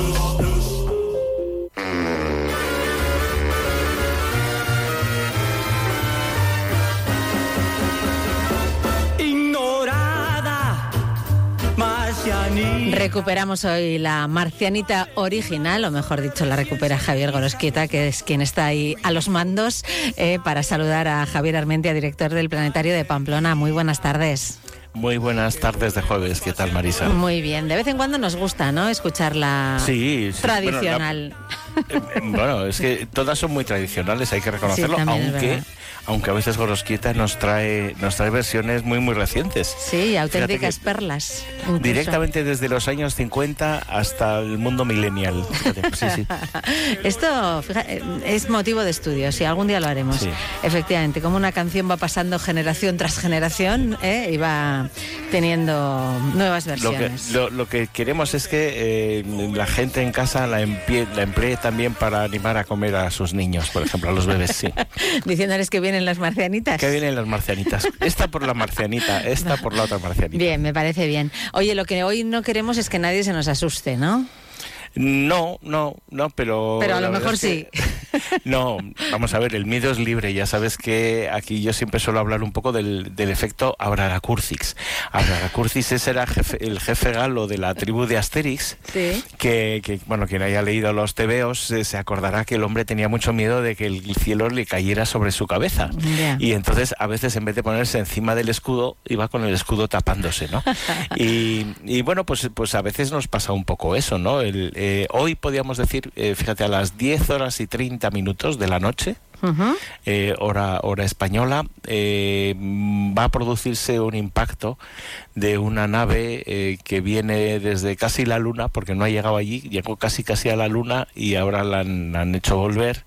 Recuperamos hoy la marcianita original, o mejor dicho, la recupera Javier Gorosquieta, que es quien está ahí a los mandos, eh, para saludar a Javier Armentia, director del Planetario de Pamplona. Muy buenas tardes. Muy buenas tardes de jueves, ¿qué tal Marisa? Muy bien, de vez en cuando nos gusta, ¿no? Escuchar la Sí, sí. tradicional. Bueno, la- bueno, es que todas son muy tradicionales, hay que reconocerlo, Sí, aunque aunque a veces Gorosquieta nos trae nos trae versiones muy muy recientes. Sí, auténticas perlas. incluso. Directamente desde los años 50 hasta el mundo millennial. Sí, sí. Esto eh, es motivo de estudio, si algún día lo haremos. Sí. Efectivamente, como una canción va pasando generación tras generación ¿eh? y va teniendo nuevas Lo que, versiones. lo, lo que queremos es que eh, la gente en casa la, empie- la emplee también para animar a comer a sus niños, por ejemplo, a los bebés, sí. Diciéndoles que vienen las marcianitas. Que vienen las marcianitas. Esta por la marcianita, esta por la otra marcianita. Bien, me parece bien. Oye, lo que hoy no queremos es que nadie se nos asuste, ¿no? No, no, no, pero... Pero a lo mejor es que- sí. No, vamos a ver, el miedo es libre. Ya sabes que aquí yo siempre suelo hablar un poco del, del efecto Abraracurcix. Abraracurcix ese era jefe- el jefe galo de la tribu de Asterix, Sí. que, que, bueno, quien haya leído los tebeos eh, se acordará que el hombre tenía mucho miedo de que el cielo le cayera sobre su cabeza. Y entonces a veces en vez de ponerse encima del escudo, iba con el escudo tapándose, ¿no? y, y bueno, pues, pues a veces nos pasa un poco eso, ¿no? El, eh, hoy podríamos decir, eh, fíjate, a las 10 horas y 30 minutos de la noche, Eh, hora, hora española, eh, mm, va a producirse un impacto de una nave eh, que viene desde casi la Luna, porque no ha llegado allí, llegó casi casi a la Luna y ahora la han, la han hecho volver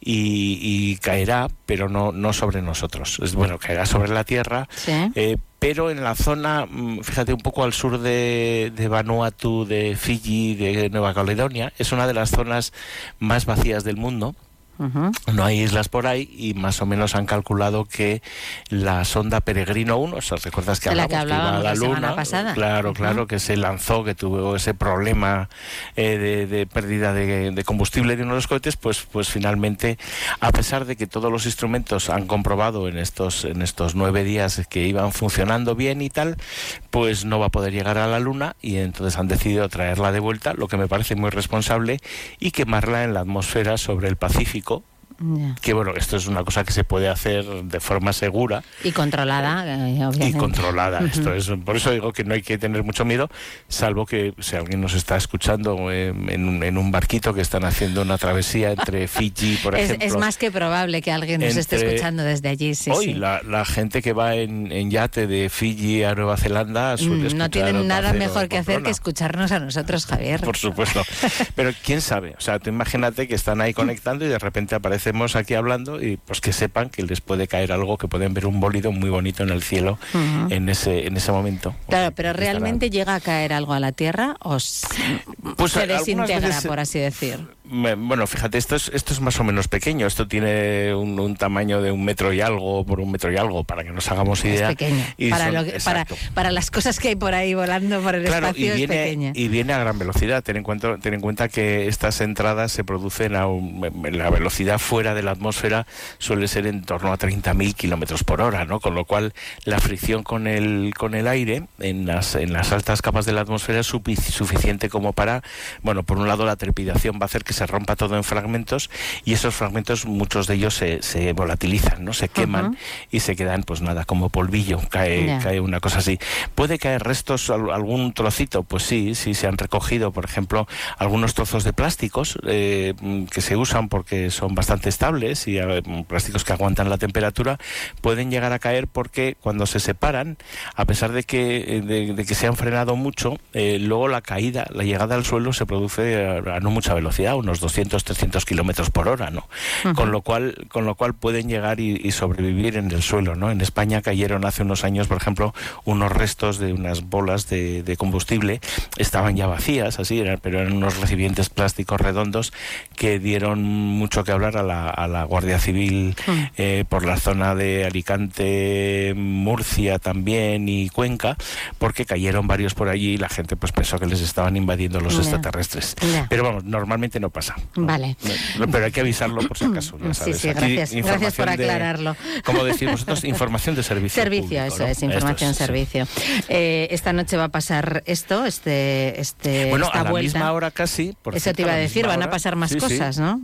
y, y caerá, pero no, no sobre nosotros. Es bueno, caerá sobre la Tierra, Sí. pero en la zona, mm, fíjate, un poco al sur de, de Vanuatu, de Fiji, de Nueva Caledonia, es una de las zonas más vacías del mundo. No hay islas por ahí y más o menos han calculado que la sonda Peregrino 1, o sea, ¿recuerdas que De la hablamos que iba a la la semana Luna? pasada. Claro, claro, que se lanzó, que tuvo ese problema eh, de, de pérdida de, de combustible de uno de los cohetes, pues, pues finalmente, a pesar de que todos los instrumentos han comprobado en estos, en estos nueve días que iban funcionando bien y tal, pues no va a poder llegar a la Luna y entonces han decidido traerla de vuelta, lo que me parece muy responsable, y quemarla en la atmósfera sobre el Pacífico, Francisco Que bueno, esto es una cosa que se puede hacer de forma segura. Y controlada, eh, obviamente. Y controlada. Ujú. Esto es, por eso digo que no hay que tener mucho miedo, salvo que si alguien nos está escuchando eh, en, un, en un barquito que están haciendo una travesía entre Fiji, por Es, ejemplo. es más que probable que alguien nos esté escuchando desde allí, sí, Hoy sí. La, la gente que va en, en yate de Fiji a Nueva Zelanda suele Mm, No tienen nada mejor que hacer que escucharnos a nosotros, Javier. Por supuesto. Pero quién sabe, o sea, tú imagínate que están ahí conectando y de repente aparecemos aquí hablando y pues que sepan que les puede caer algo, que pueden ver un bólido muy bonito en el cielo Ujú. en ese en ese momento. Claro, pero ¿realmente llega a caer algo a la Tierra o Pues, se desintegra, veces se- por así decir? Bueno, fíjate, esto es, esto es más o menos pequeño. Esto tiene un, un tamaño de un metro y algo por un metro y algo, para que nos hagamos Es idea. pequeño. Y Para, son- lo que- para, para las cosas que hay por ahí volando por el Claro, y espacio es viene, pequeña. y viene a gran velocidad. Ten en, cuenta, ten en cuenta que estas entradas se producen a un- la velocidad fuera de la atmósfera suele ser en torno a 30.000 kilómetros por hora, ¿no? Con lo cual la fricción con el con el aire en las en las altas capas de la atmósfera es sufi- suficiente como para, bueno, por un lado la trepidación va a hacer que se rompa todo en fragmentos y esos fragmentos muchos de ellos se, se volatilizan, ¿no? Se queman y se quedan pues nada como polvillo, cae cae una cosa así. ¿Puede caer restos, al- algún trocito? Pues sí, sí se han recogido, por ejemplo, algunos trozos de plásticos eh, que se usan porque son bastante estables y plásticos que aguantan la temperatura, pueden llegar a caer porque cuando se separan, a pesar de que, eh, de, de que se han frenado mucho, eh, luego la caída, la llegada al suelo se produce a, a no mucha velocidad, unos 200, 300 kilómetros por hora, ¿no? Con lo cual, con lo cual pueden llegar y, y sobrevivir en el suelo, ¿no? En España cayeron hace unos años, por ejemplo, unos restos de unas bolas de, de combustible, estaban ya vacías, así, pero eran unos recipientes plásticos redondos que dieron mucho que hablar a la, a la Guardia Civil eh, por la zona de Alicante, Murcia también y Cuenca, porque cayeron varios por allí y la gente pues pensó que les estaban invadiendo los extraterrestres. Pero vamos, normalmente no pasa. Vale. Pero hay que avisarlo por si acaso. ya Sí, sabes. sí, gracias. Gracias por información de- aclararlo. como decís vosotros, información de servicio. Servicio, público, eso es, información es, sí. servicio. Eh, esta noche va a pasar esto, este, este, Bueno, esta a la vuelta. misma hora casi. por Eso te iba a decir, van a pasar más cosas, ¿no?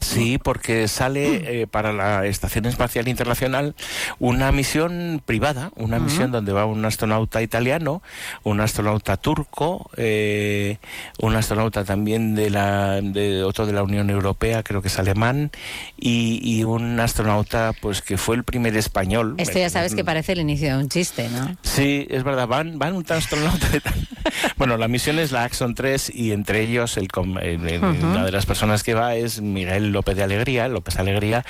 Sí, porque sale eh, para la Estación Espacial Internacional una misión privada, una misión donde va un astronauta italiano, un astronauta turco, eh, un astronauta también de la de otro de la Unión Europea, creo que es alemán, y, y un astronauta pues que fue el primer español. Esto ya sabes que parece el inicio de un chiste, ¿no? Sí, es verdad, van, van un astronauta de tal- Bueno, la misión es la Axon 3 y entre ellos el, el- una de las personas que va es Miguel López de Alegría, López Alegría,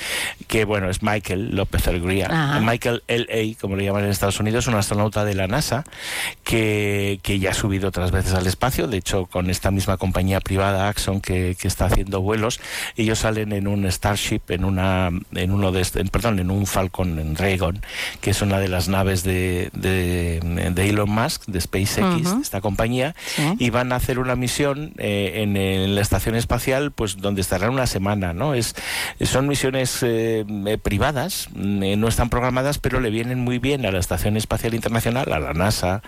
que bueno, es Michael López Alegría. Ajá. Michael L.A., como le llaman en Estados Unidos, un astronauta de la NASA que, que ya ha subido otras veces al espacio, de hecho con esta misma compañía privada Axon que, que está haciendo vuelos, ellos salen en un Starship, en una en uno de en- perdón, en un Falcon en que es una de las naves de, de, de Elon Musk, de SpaceX, Ujú. de esta compañía, y van a hacer una misión eh, en, en la estación espacial, pues donde estarán una semana, ¿no? Es, son misiones eh, eh, privadas, mm, eh, no están programadas, pero le vienen muy bien a la Estación Espacial Internacional, a la NASA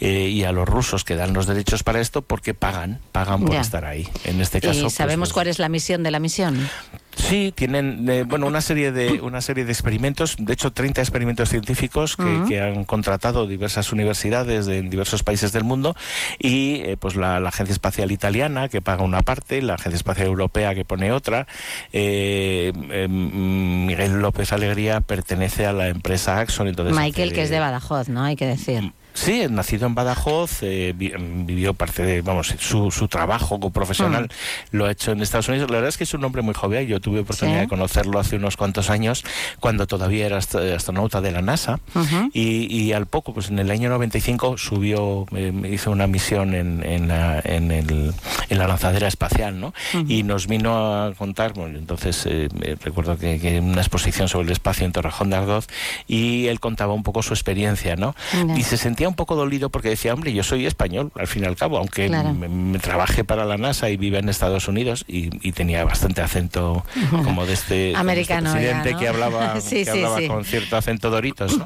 eh, y a los rusos que dan los derechos para esto porque pagan, pagan por Ya. estar ahí. En este caso, y pues, sabemos cuál es la misión de la misión. Sí, tienen eh, bueno una serie de una serie de experimentos, de hecho 30 experimentos científicos que, que han contratado diversas universidades de en diversos países del mundo y eh, pues la, la agencia espacial italiana que paga una parte, la agencia espacial europea que pone otra. eh, eh, Miguel López Alegría pertenece a la empresa Axon, entonces Michael, que es de Badajoz, ¿no? Hay que decir. Sí, es nacido en Badajoz, eh, vi- vivió parte de, vamos, su, su trabajo como profesional lo ha hecho en Estados Unidos. La verdad es que es un hombre muy joven. Yo tuve oportunidad Sí. de conocerlo hace unos cuantos años, cuando todavía era ast- astronauta de la NASA. Ujú. y, y al poco, pues en el año 95 subió, eh, hizo una misión en, en, la, en, el- en la lanzadera espacial, ¿no? Y nos vino a contar, bueno, entonces eh, recuerdo que, que una exposición sobre el espacio en Torrejón de Ardoz y él contaba un poco su experiencia, ¿no? Ya. Y se sentía un poco dolido porque decía, hombre, yo soy español, al fin y al cabo, aunque Claro. me, me trabajé para la NASA y vive en Estados Unidos y, y tenía bastante acento como de este, como de este Americano ya, presidente ¿no? que hablaba, Sí, que sí, hablaba sí. con cierto acento doritos.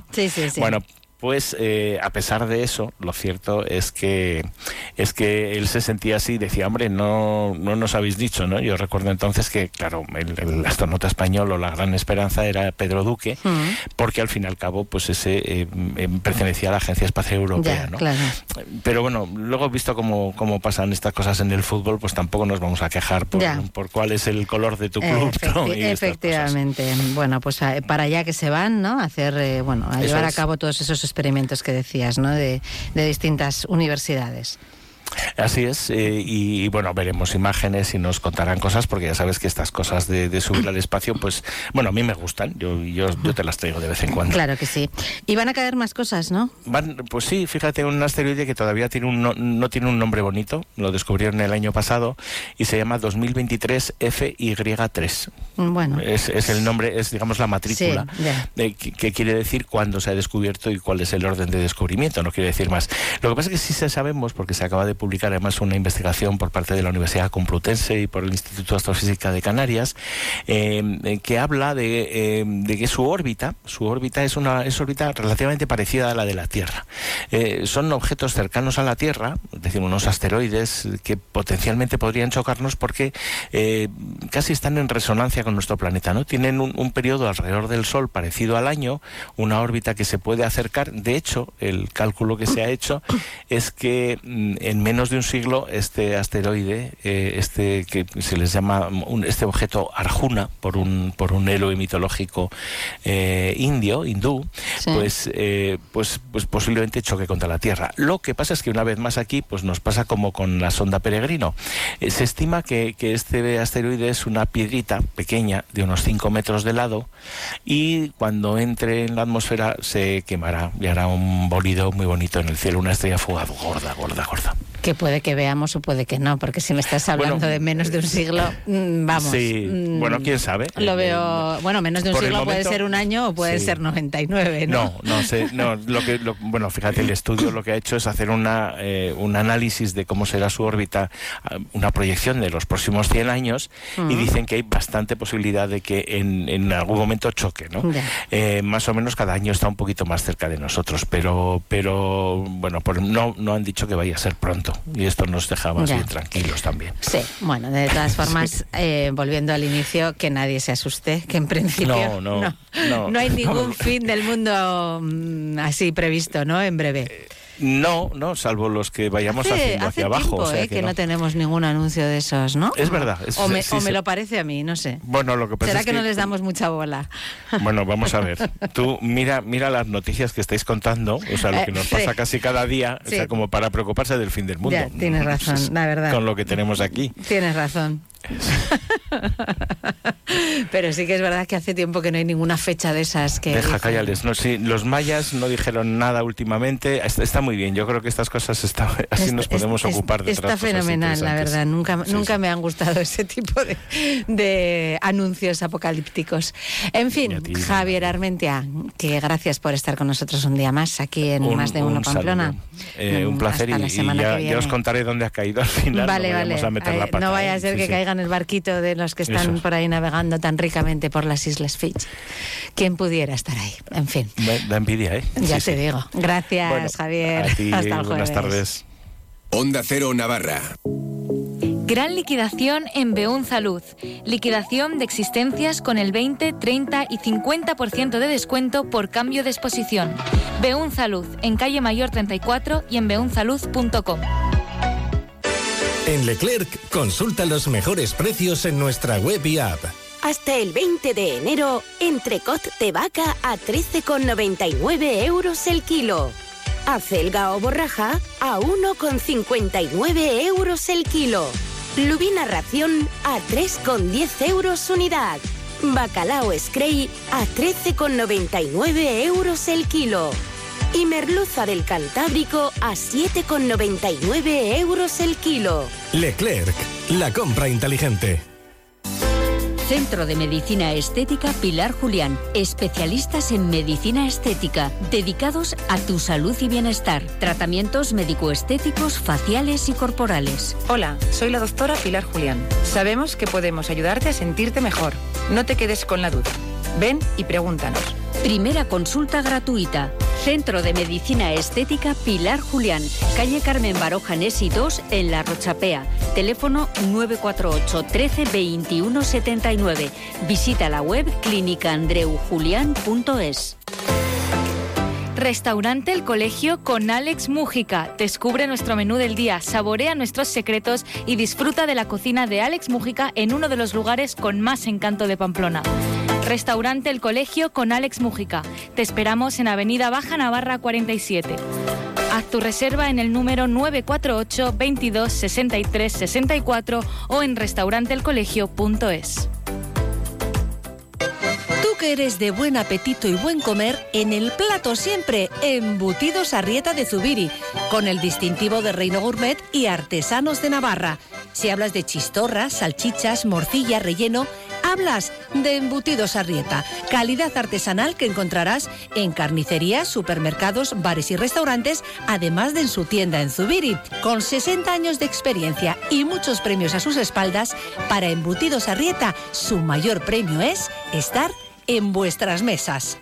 Bueno, pues eh, a pesar de eso, lo cierto es que es que él se sentía así, decía, hombre, no, no nos habéis dicho, ¿no? Yo recuerdo entonces que, claro, el, el astronauta español o la gran esperanza era Pedro Duque, porque al fin y al cabo, pues ese eh, em, pertenecía a la Agencia Espacial Europea, Ya, ¿no? claro. Pero bueno, luego visto cómo, cómo pasan estas cosas en el fútbol, pues tampoco nos vamos a quejar por, por cuál es el color de tu club, efectivamente. Bueno, pues a- para allá que se van, ¿no? A hacer, eh, bueno, a Eso llevar a cabo todos esos experimentos que decías, ¿no? De, de distintas universidades. Así es, eh, y, y, bueno, veremos imágenes y nos contarán cosas, porque ya sabes que estas cosas de, de subir al espacio, pues bueno, a mí me gustan, yo, yo, yo te las traigo de vez en cuando. Claro que sí. Y van a caer más cosas, ¿no? Van, pues sí, fíjate, un asteroide que todavía tiene un no, no tiene un nombre bonito, lo descubrieron el año pasado y se llama 2023 FY3. Bueno. Es, es el nombre, es digamos la matrícula, Sí, de que, que quiere decir cuándo se ha descubierto y cuál es el orden de descubrimiento, no quiere decir más. Lo que pasa es que sí se sabemos, porque se acaba de publicar además una investigación por parte de la Universidad Complutense y por el Instituto de Astrofísica de Canarias, eh, eh, que habla de, eh, de que su órbita, su órbita es una es órbita relativamente parecida a la de la Tierra. Eh, son objetos cercanos a la Tierra, es decir, unos asteroides que potencialmente podrían chocarnos porque eh, casi están en resonancia con nuestro planeta, ¿no? Tienen un, un periodo alrededor del Sol parecido al año, una órbita que se puede acercar. De hecho, el cálculo que se ha hecho es que mm, en menos de un siglo este asteroide, eh, este que se les llama un- este objeto Arjuna por un por un héroe mitológico eh, indio, hindú, pues eh, pues pues posiblemente choque contra la Tierra. Lo que pasa es que una vez más aquí pues nos pasa como con la sonda Peregrino. Eh, se estima que, que este asteroide es una piedrita pequeña de unos 5 metros de lado y cuando entre en la atmósfera se quemará y hará un bolido muy bonito en el cielo, una estrella fugaz gorda, gorda, gorda. Que puede que veamos o puede que no, porque si me estás hablando Bueno, de menos de un siglo, mm, vamos. Sí, mm, bueno, quién sabe. Lo Eh, veo, bueno, menos de un por siglo puede ser un año o puede Sí. ser 99, ¿no? No, no sé, no, lo que, lo- bueno, fíjate, el estudio lo que ha hecho es hacer una, eh, un análisis de cómo será su órbita, ah, una proyección de los próximos 100 años, y Ujú. dicen que hay bastante posibilidad de que en, en algún momento choque, ¿no? Eh, más o menos cada año está un poquito más cerca de nosotros, pero, pero bueno, no, no han dicho que vaya a ser pronto, y esto nos deja más Ya. bien tranquilos también. Sí, bueno, de todas formas, eh, volviendo al inicio, que nadie se asuste, que en principio No, no, no. no hay ningún fin del mundo mm, así previsto, ¿no? En breve. No, no, salvo los que vayamos Hace, haciendo hace hacia abajo. tiempo o sea eh, que, no. no. tenemos ningún anuncio de esos, ¿no? Es verdad. es- o me, sí, o me sí. lo parece a mí, no sé. Bueno, lo que pasa ¿Será es que, no les damos mucha bola? Bueno, vamos a ver. Tú mira, mira las noticias que estáis contando, o sea, lo Eh, que nos sí. pasa casi cada día, o Sí. sea, como para preocuparse del fin del mundo. Ya, tienes razón, la verdad. Con lo que tenemos aquí. Tienes razón. Pero sí que es verdad que hace tiempo que no hay ninguna fecha de esas que... Deja, cállales. No, sí, los mayas no dijeron nada últimamente. Está, está muy bien. Yo creo que estas cosas está, así nos podemos ocupar de Está otras cosas fenomenal, la verdad. Nunca, Sí, nunca me han gustado ese tipo de, de anuncios apocalípticos. En fin, Javier Armentia, que gracias por estar con nosotros un día más aquí en Un- Más de Uno un Pamplona. Eh, un placer hasta y, la y semana ya, que ya os contaré dónde ha caído al final. vale, no vale. a meter la pata, no vaya ¿eh? a ser que sí. El barquito de los que están Eso. por ahí navegando tan ricamente por las Islas Fiji. ¿Quién pudiera estar ahí? En fin, Da- envidia, ¿eh? ya Sí, te sí. digo. Gracias, Bueno, Javier. a ti, Hasta el buenas jueves. tardes. Onda Cero Navarra. Gran liquidación en Beunza Luz. Liquidación de existencias con el 20, 30 y 50% de descuento por cambio de exposición. Beunza Luz, en calle Mayor 34 y en beunzaluz.com. En Leclerc, consulta los mejores precios en nuestra web y app. Hasta el 20 de enero, entrecot de vaca a 13,99 euros el kilo. Acelga o borraja a 1,59 euros el kilo. Lubina ración a 3,10 euros unidad. Bacalao Scray a 13,99 euros el kilo. Y merluza del Cantábrico a 7,99 euros el kilo. Leclerc, la compra inteligente. Centro de Medicina Estética Pilar Julián. Especialistas en medicina estética, dedicados a tu salud y bienestar. Tratamientos médico-estéticos, faciales y corporales. Hola, soy la doctora Pilar Julián. Sabemos que podemos ayudarte a sentirte mejor. No te quedes con la duda. Ven y pregúntanos. Primera consulta gratuita. Centro de Medicina Estética Pilar Julián, calle Carmen Baroja Nesi 2 en La Rochapea. Teléfono 948 13 21 79. Visita la web clínicaandreujulián.es. Restaurante El Colegio con Alex Mújica. Descubre nuestro menú del día, saborea nuestros secretos y disfruta de la cocina de Alex Mújica en uno de los lugares con más encanto de Pamplona. Restaurante El Colegio con Alex Mújica. Te esperamos en Avenida Baja Navarra 47. Haz tu reserva en el número 948 22 63 64 o en restauranteelcolegio.es. Tú que eres de buen apetito y buen comer, en el plato siempre embutidos Arrieta de Zubiri, con el distintivo de Reino Gourmet y artesanos de Navarra. Si hablas de chistorras, salchichas, morcilla, relleno, hablas de embutidos Arrieta, calidad artesanal que encontrarás en carnicerías, supermercados, bares y restaurantes, además de en su tienda en Zubiri. Con 60 años de experiencia y muchos premios a sus espaldas, para embutidos Arrieta, su mayor premio es estar en vuestras mesas.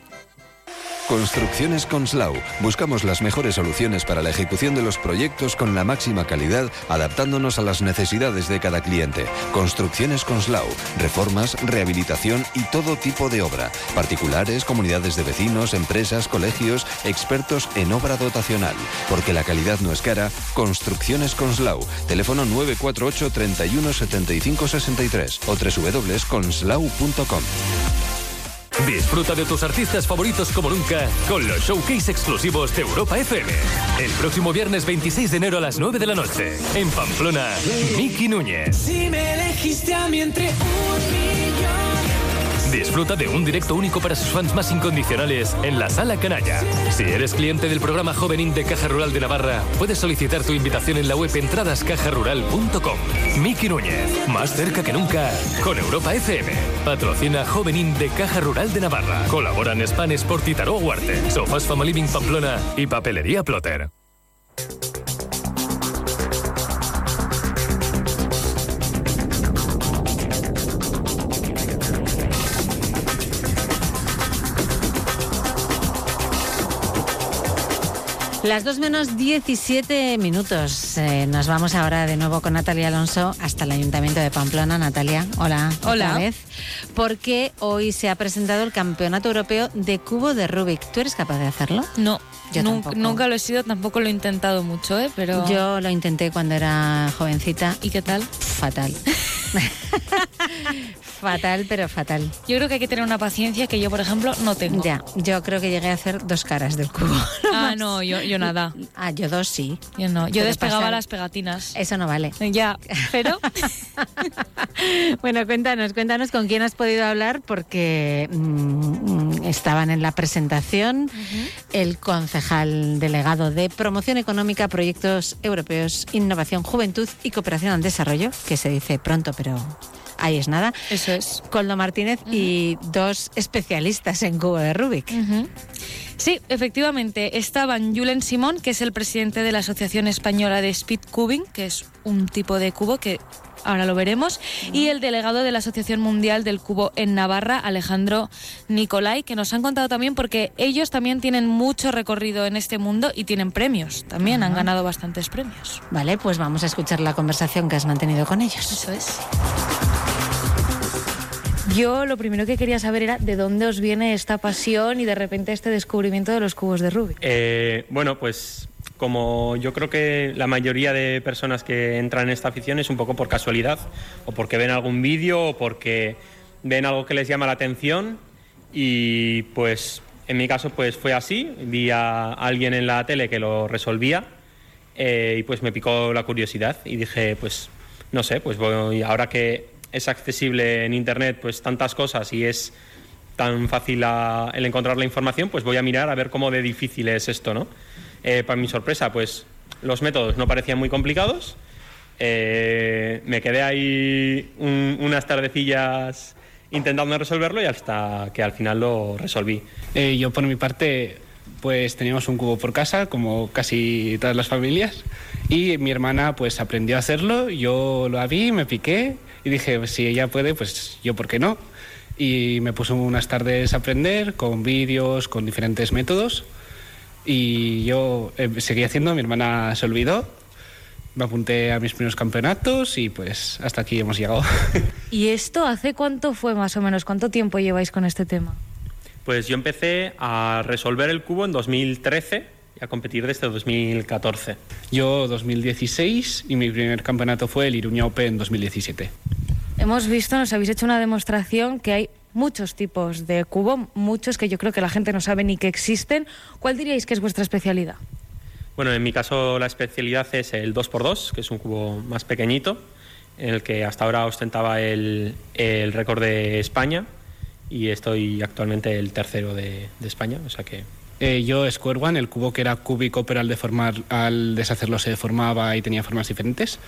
Construcciones Conslau. Buscamos las mejores soluciones para la ejecución de los proyectos con la máxima calidad, adaptándonos a las necesidades de cada cliente. Construcciones Conslau. Reformas, rehabilitación y todo tipo de obra. Particulares, comunidades de vecinos, empresas, colegios, expertos en obra dotacional. Porque la calidad no es cara. Construcciones Conslau. Teléfono 948 31 75 63 o www.conslau.com. Disfruta de tus artistas favoritos como nunca con los showcase exclusivos de Europa FM. El próximo viernes 26 de enero a las 9 de la noche. En Pamplona, Miki Núñez. Si me elegiste a mí entre un millón. Disfruta de un directo único para sus fans más incondicionales en la Sala Canalla. Si eres cliente del programa Jovenín de Caja Rural de Navarra, puedes solicitar tu invitación en la web entradascajarural.com. Miki Núñez, más cerca que nunca con Europa FM. Patrocina Jovenín de Caja Rural de Navarra. Colaboran Span Sport y Tarot Huarte, Sofás Fama Living Pamplona y Papelería Plotter. Las 2 menos 17 minutos. Eh, nos vamos ahora de nuevo con Natalia Alonso hasta el Ayuntamiento de Pamplona. Natalia, hola. Hola. Otra vez. Porque hoy se ha presentado el Campeonato Europeo de Cubo de Rubik. ¿Tú eres capaz de hacerlo? No. Yo Nun- tampoco. nunca lo he sido, tampoco lo he intentado mucho, ¿eh? Pero... Yo lo intenté cuando era jovencita. ¿Y qué tal? Fatal. fatal, pero fatal. Yo creo que hay que tener una paciencia que yo, por ejemplo, no tengo. Ya, yo creo que llegué a hacer dos caras del cubo. Ah, no, yo, yo nada. Ah, yo dos sí. Yo no. Yo despegaba pasar. las pegatinas. Eso no vale. Ya, pero... Bueno, cuéntanos, cuéntanos con quién has podido hablar porque mm, mm, estaban en la presentación el concejal delegado de Promoción Económica, Proyectos Europeos, Innovación, Juventud y Cooperación al Desarrollo, que se dice pronto, pero ahí es nada. Eso es. Coldo Martínez y dos especialistas en cubo de Rubik. Sí, efectivamente. Estaban Julen Simón, que es el presidente de la Asociación Española de Speed Cubing, que es un tipo de cubo que ahora lo veremos, y el delegado de la Asociación Mundial del Cubo en Navarra, Alejandro Nicolai, que nos han contado también porque ellos también tienen mucho recorrido en este mundo y tienen premios. También han ganado bastantes premios. Vale, pues vamos a escuchar la conversación que has mantenido con ellos. Eso es. Yo lo primero que quería saber era de dónde os viene esta pasión y de repente este descubrimiento de los cubos de Rubik. Eh, bueno, pues como yo creo que la mayoría de personas que entran en esta afición es un poco por casualidad, o porque ven algún vídeo, o porque ven algo que les llama la atención, y pues en mi caso pues fue así, vi a alguien en la tele que lo resolvía, eh, y pues me picó la curiosidad, y dije pues no sé, pues voy, ahora que es accesible en internet pues tantas cosas y es tan fácil la- el encontrar la información, pues voy a mirar a ver cómo de difícil es esto, ¿no? Eh, para mi sorpresa, pues los métodos no parecían muy complicados. Eh, me quedé ahí un- unas tardecillas intentando resolverlo y hasta que al final lo resolví. Eh, yo por mi parte, pues teníamos un cubo por casa, como casi todas las familias, y mi hermana pues aprendió a hacerlo, yo lo vi, me piqué Y dije, pues, si ella puede, pues yo, ¿por qué no? Y me puse unas tardes a aprender con vídeos, con diferentes métodos. Y yo eh, seguí haciendo, mi hermana se olvidó. Me apunté a mis primeros campeonatos y pues hasta aquí hemos llegado. ¿Y esto hace cuánto fue más o menos? ¿Cuánto tiempo lleváis con este tema? Pues yo empecé a resolver el cubo en 2013 y a competir desde 2014. Yo 2016 y mi primer campeonato fue el Iruña Open 2017. Hemos visto, nos habéis hecho una demostración que hay muchos tipos de cubo, muchos que yo creo que la gente no sabe ni que existen. ¿Cuál diríais que es vuestra especialidad? Bueno, en mi caso la especialidad es el 2x2, que es un cubo más pequeñito, en el que hasta ahora ostentaba el, el récord de España y estoy actualmente el tercero de, de España, o sea que Eh, yo, Square One, el cubo que era cúbico, pero al, deformar, al deshacerlo se deformaba y tenía formas diferentes.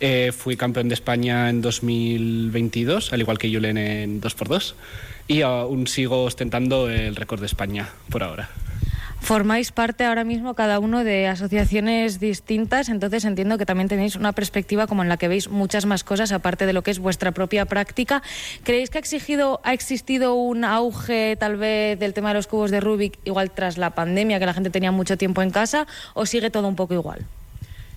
Eh, fui campeón de España en 2022, al igual que Julen en 2x2. Y aún sigo ostentando el récord de España por ahora. Formáis parte ahora mismo cada uno de asociaciones distintas, entonces entiendo que también tenéis una perspectiva como en la que veis muchas más cosas aparte de lo que es vuestra propia práctica. ¿Creéis que ha, exigido, ha existido un auge tal vez del tema de los cubos de Rubik igual tras la pandemia, que la gente tenía mucho tiempo en casa, o sigue todo un poco igual?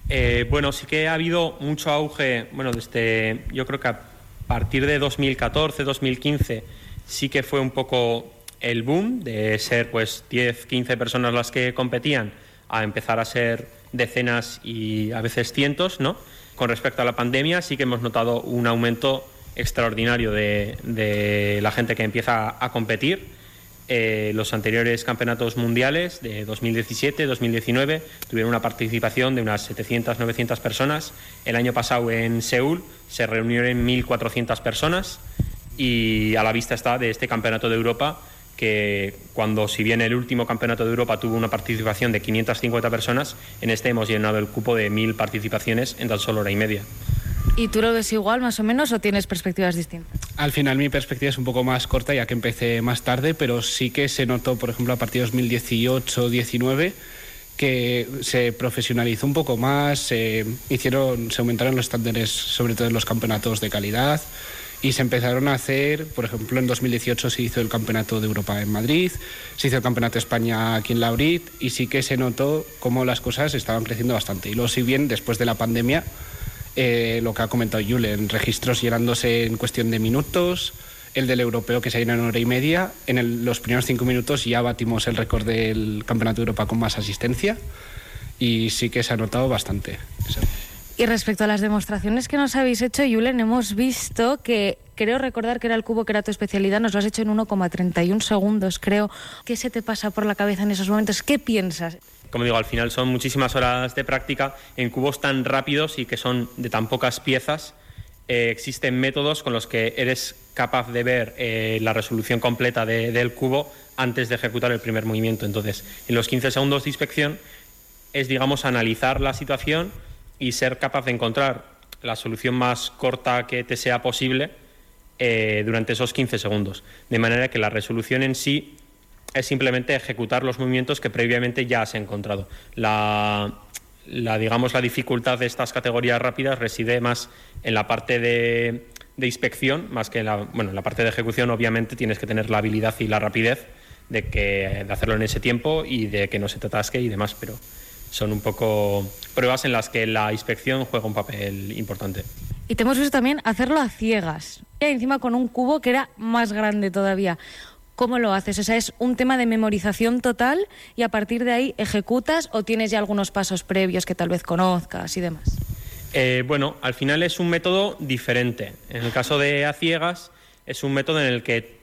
Eh, bueno, sí que ha habido mucho auge, bueno, desde yo creo que a partir de 2014, 2015 sí que fue un poco el boom de ser pues 10, 15 personas las que competían a empezar a ser decenas y a veces cientos, ¿no? Con respecto a la pandemia sí que hemos notado un aumento extraordinario de, de la gente que empieza a competir. Eh, los anteriores campeonatos mundiales de 2017, 2019 tuvieron una participación de unas 700, 900 personas. El año pasado en Seúl se reunieron 1.400 personas y a la vista está de este campeonato de Europa que cuando si bien el último campeonato de Europa tuvo una participación de 550 personas, en este hemos llenado el cupo de 1.000 participaciones en tan solo hora y media. ¿Y tú lo ves igual más o menos o tienes perspectivas distintas? Al final mi perspectiva es un poco más corta ya que empecé más tarde, pero sí que se notó, por ejemplo, a partir de 2018-19 que se profesionalizó un poco más, se hicieron, se aumentaron los estándares, sobre todo en los campeonatos de calidad, y se empezaron a hacer, por ejemplo, en 2018 se hizo el Campeonato de Europa en Madrid, se hizo el Campeonato de España aquí en Laurit y sí que se notó cómo las cosas estaban creciendo bastante. Y luego, si bien después de la pandemia, eh, lo que ha comentado Julen, registros llenándose en cuestión de minutos, el del europeo que se llenó en hora y media, en los primeros cinco minutos ya batimos el récord del Campeonato de Europa con más asistencia y sí que se ha notado bastante. Eso. Y respecto a las demostraciones que nos habéis hecho, Julen, hemos visto que creo recordar que era el cubo que era tu especialidad, nos lo has hecho en 1,31 segundos, creo. ¿Qué se te pasa por la cabeza en esos momentos? ¿Qué piensas? Como digo, al final son muchísimas horas de práctica en cubos tan rápidos y que son de tan pocas piezas. Eh, existen métodos con los que eres capaz de ver eh, la resolución completa de- del cubo antes de ejecutar el primer movimiento. Entonces, en los 15 segundos de inspección es, digamos, analizar la situación y ser capaz de encontrar la solución más corta que te sea posible eh, durante esos 15 segundos. De manera que la resolución en sí es simplemente ejecutar los movimientos que previamente ya has encontrado. La, digamos, la dificultad de estas categorías rápidas reside más en la parte de, de inspección, más que en la, bueno, en la parte de ejecución, obviamente tienes que tener la habilidad y la rapidez de, que, de hacerlo en ese tiempo y de que no se te atasque y demás, pero son un poco pruebas en las que la inspección juega un papel importante. Y te hemos visto también hacerlo a ciegas. Y encima con un cubo que era más grande todavía. ¿Cómo lo haces? O sea, ¿es un tema de memorización total y a partir de ahí ejecutas o tienes ya algunos pasos previos que tal vez conozcas y demás? Eh, bueno, al final es un método diferente. En el caso de a ciegas, es un método en el que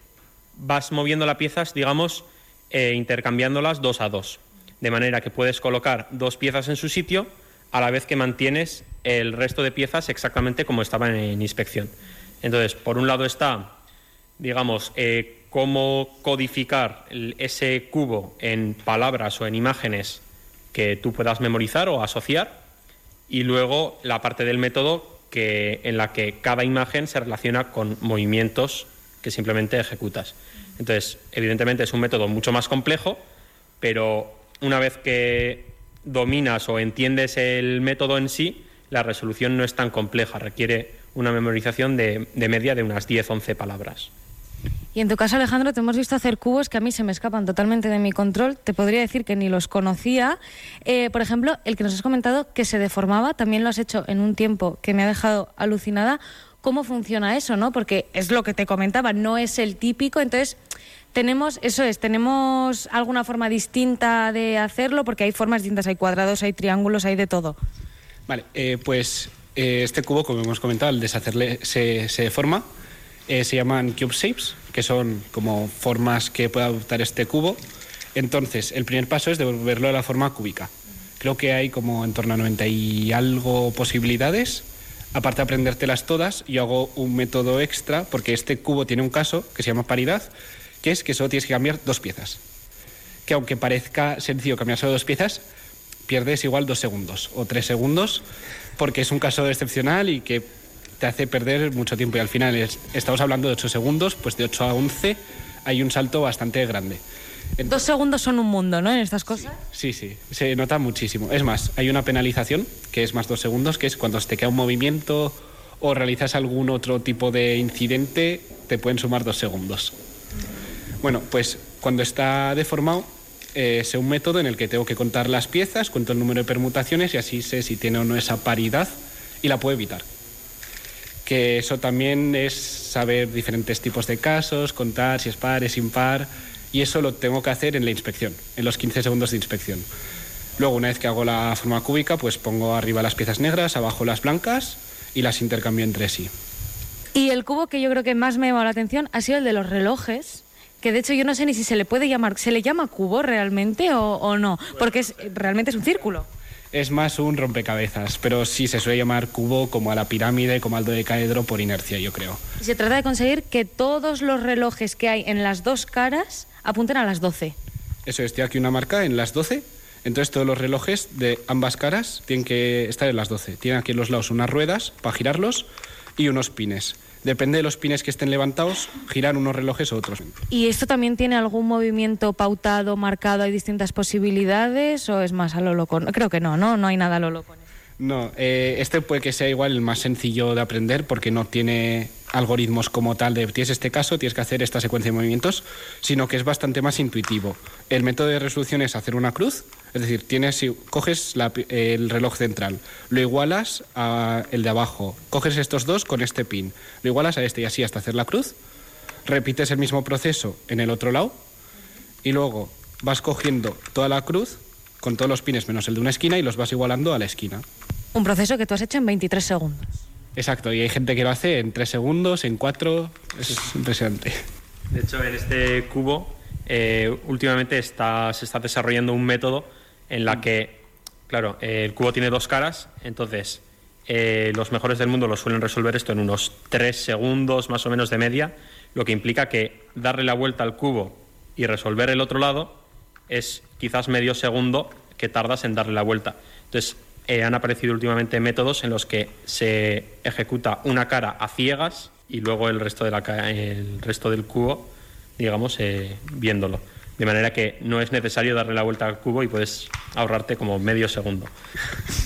vas moviendo las piezas, digamos, eh, intercambiándolas dos a dos. De manera que puedes colocar dos piezas en su sitio a la vez que mantienes el resto de piezas exactamente como estaban en inspección. Entonces, por un lado está, digamos, eh, cómo codificar ese cubo en palabras o en imágenes que tú puedas memorizar o asociar y luego la parte del método que, en la que cada imagen se relaciona con movimientos que simplemente ejecutas. Entonces, evidentemente es un método mucho más complejo, pero una vez que dominas o entiendes el método en sí, la resolución no es tan compleja, requiere una memorización de, media de unas 10-11 palabras. Y en tu caso, Alejandro, te hemos visto hacer cubos que a mí se me escapan totalmente de mi control. Te podría decir que ni los conocía. Eh, por ejemplo, el que nos has comentado que se deformaba, también lo has hecho en un tiempo que me ha dejado alucinada. ¿Cómo funciona eso, no? Porque es lo que te comentaba, no es el típico. Entonces, tenemos, eso es, tenemos alguna forma distinta de hacerlo, porque hay formas distintas, hay cuadrados, hay triángulos, hay de todo. Vale, eh, pues eh, este cubo, como hemos comentado, al deshacerle se, se. Eh, se llaman cube shapes, que son como formas que puede adoptar este cubo. Entonces, el primer paso es devolverlo a la forma cúbica. Creo que hay como en torno a 90 y algo posibilidades. Aparte de aprendértelas todas, yo hago un método extra, porque este cubo tiene un caso que se llama paridad, que es que solo tienes que cambiar dos piezas. Que aunque parezca sencillo cambiar solo dos piezas, pierdes igual dos segundos o tres segundos, porque es un caso excepcional y que te hace perder mucho tiempo. Y al final es- estamos hablando de 8 segundos, pues de 8 a 11 hay un salto bastante grande. Dos segundos son un mundo, ¿no? En estas cosas. Sí, sí, se nota muchísimo. Es más, hay una penalización, que es más dos segundos, que es cuando te queda un movimiento o realizas algún otro tipo de incidente, te pueden sumar dos segundos. Bueno, pues cuando está deformado, eh, sé un método en el que tengo que contar las piezas, cuento el número de permutaciones y así sé si tiene o no esa paridad y la puedo evitar. Que eso también es saber diferentes tipos de casos, contar si es par, es impar, y eso lo tengo que hacer en la inspección, en los 15 segundos de inspección. Luego, una vez que hago la forma cúbica, pues pongo arriba las piezas negras, abajo las blancas y las intercambio entre sí. Y el cubo que yo creo que más me llamado la atención ha sido el de los relojes. Que de hecho yo no sé ni si se le puede llamar, ¿se le llama cubo realmente o, o no? Porque es, realmente es un círculo. Es más un rompecabezas, pero sí se suele llamar cubo como a la pirámide, como al dodecaedro por inercia, yo creo. Se trata de conseguir que todos los relojes que hay en las dos caras apunten a las 12. Eso es, tiene aquí una marca en las 12. Entonces todos los relojes de ambas caras tienen que estar en las 12. Tienen aquí en los lados unas ruedas para girarlos y unos pines. Depende de los pines que estén levantados, girar unos relojes o otros. ¿Y esto también tiene algún movimiento pautado, marcado? ¿Hay distintas posibilidades o es más a lo loco? Creo que no, ¿no? No hay nada a lo loco. No, eh, este puede que sea igual el más sencillo de aprender porque no tiene algoritmos como tal de tienes este caso, tienes que hacer esta secuencia de movimientos, sino que es bastante más intuitivo. El método de resolución es hacer una cruz, es decir, tienes, si coges la pi- el reloj central, lo igualas a el de abajo, coges estos dos con este pin, lo igualas a este y así hasta hacer la cruz, repites el mismo proceso en el otro lado y luego vas cogiendo toda la cruz con todos los pines menos el de una esquina y los vas igualando a la esquina. Un proceso que tú has hecho en 23 segundos. Exacto, y hay gente que lo hace en tres segundos, en cuatro, es impresionante. De hecho, en este cubo eh, últimamente está, se está desarrollando un método en la que, claro, el cubo tiene dos caras, entonces eh, los mejores del mundo lo suelen resolver esto en unos tres segundos más o menos de media, lo que implica que darle la vuelta al cubo y resolver el otro lado es quizás medio segundo que tardas en darle la vuelta. Entonces, eh, han aparecido últimamente métodos en los que se ejecuta una cara a ciegas y luego el resto, de la, el resto del cubo, digamos, eh, viéndolo. De manera que no es necesario darle la vuelta al cubo y puedes ahorrarte como medio segundo.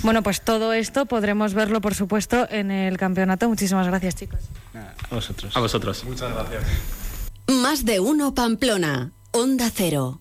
Bueno, pues todo esto podremos verlo, por supuesto, en el campeonato. Muchísimas gracias, chicos. A vosotros. A vosotros. Muchas gracias. Más de uno Pamplona. Onda Cero.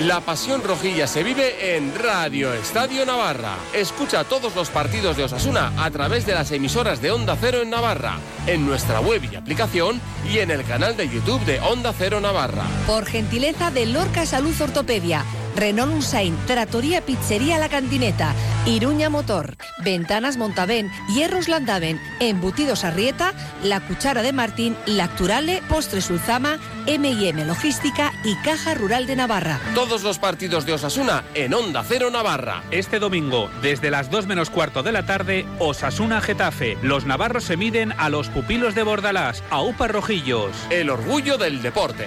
La pasión rojilla se vive en Radio Estadio Navarra. Escucha todos los partidos de Osasuna a través de las emisoras de Onda Cero en Navarra, en nuestra web y aplicación y en el canal de YouTube de Onda Cero Navarra. Por gentileza de Lorca Salud Ortopedia, Renault Usain, Tratoría Pizzería La Cantineta, Iruña Motor, Ventanas Montaven, Hierros Landaven, Embutidos Arrieta, La Cuchara de Martín, Lacturale, Postre Sulzama, M&M Logística y Caja Rural de Navarra. Todos los partidos de Osasuna en Onda Cero Navarra. Este domingo, desde las 2 menos cuarto de la tarde, Osasuna Getafe. Los navarros se miden a los pupilos de Bordalás, a UPA Rojillos. El orgullo del deporte.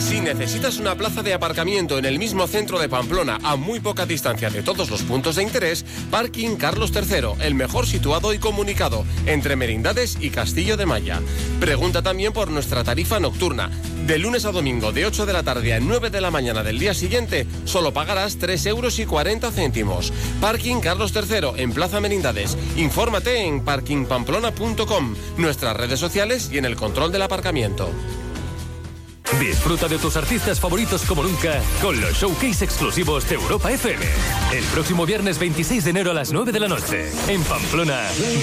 Si necesitas una plaza de aparcamiento en el mismo centro de Pamplona, a muy poca distancia de todos los puntos de interés, Parking Carlos III, el mejor situado y comunicado entre Merindades y Castillo de Maya. Pregunta también por nuestra tarifa nocturna. De lunes a domingo, de 8 de la tarde a 9 de la mañana del día siguiente, solo pagarás 3 euros y 40 céntimos. Parking Carlos III, en Plaza Merindades. Infórmate en parkingpamplona.com, nuestras redes sociales y en el control del aparcamiento. Disfruta de tus artistas favoritos como nunca con los showcase exclusivos de Europa FM. El próximo viernes 26 de enero a las 9 de la noche. En Pamplona,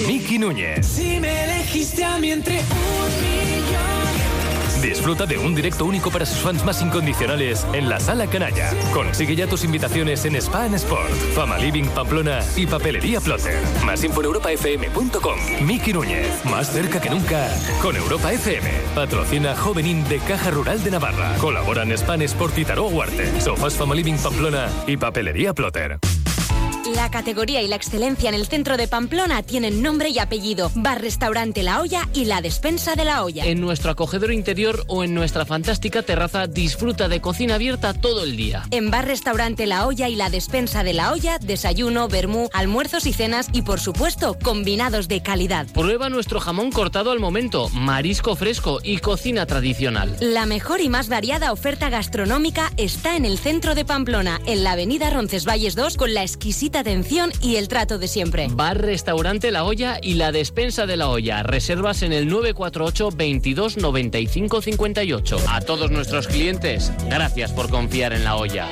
Miki Núñez. Si me elegiste a mí entre un millón. Disfruta de un directo único para sus fans más incondicionales en la Sala Canalla. Consigue ya tus invitaciones en Spa and Sport, Fama Living Pamplona y Papelería Plotter. Más info en europafm.com. Miki Núñez, más cerca que nunca con Europa FM. Patrocina Jovenín de Caja Rural de Navarra. Colaboran Spa and Sport y Tarot Huarte. Sofás Fama Living Pamplona y Papelería Plotter. La categoría y la excelencia en el centro de Pamplona tienen nombre y apellido. Bar Restaurante La Olla y la Despensa de la Olla. En nuestro acogedor interior o en nuestra fantástica terraza disfruta de cocina abierta todo el día. En Bar Restaurante La Olla y la Despensa de la Olla, desayuno, vermú, almuerzos y cenas y por supuesto combinados de calidad. Prueba nuestro jamón cortado al momento, marisco fresco y cocina tradicional. La mejor y más variada oferta gastronómica está en el centro de Pamplona, en la avenida Roncesvalles 2, con la exquisita atención y el trato de siempre. Bar Restaurante La Olla y la Despensa de la Olla. Reservas en el 948 22 95 58. A todos nuestros clientes, gracias por confiar en La Olla.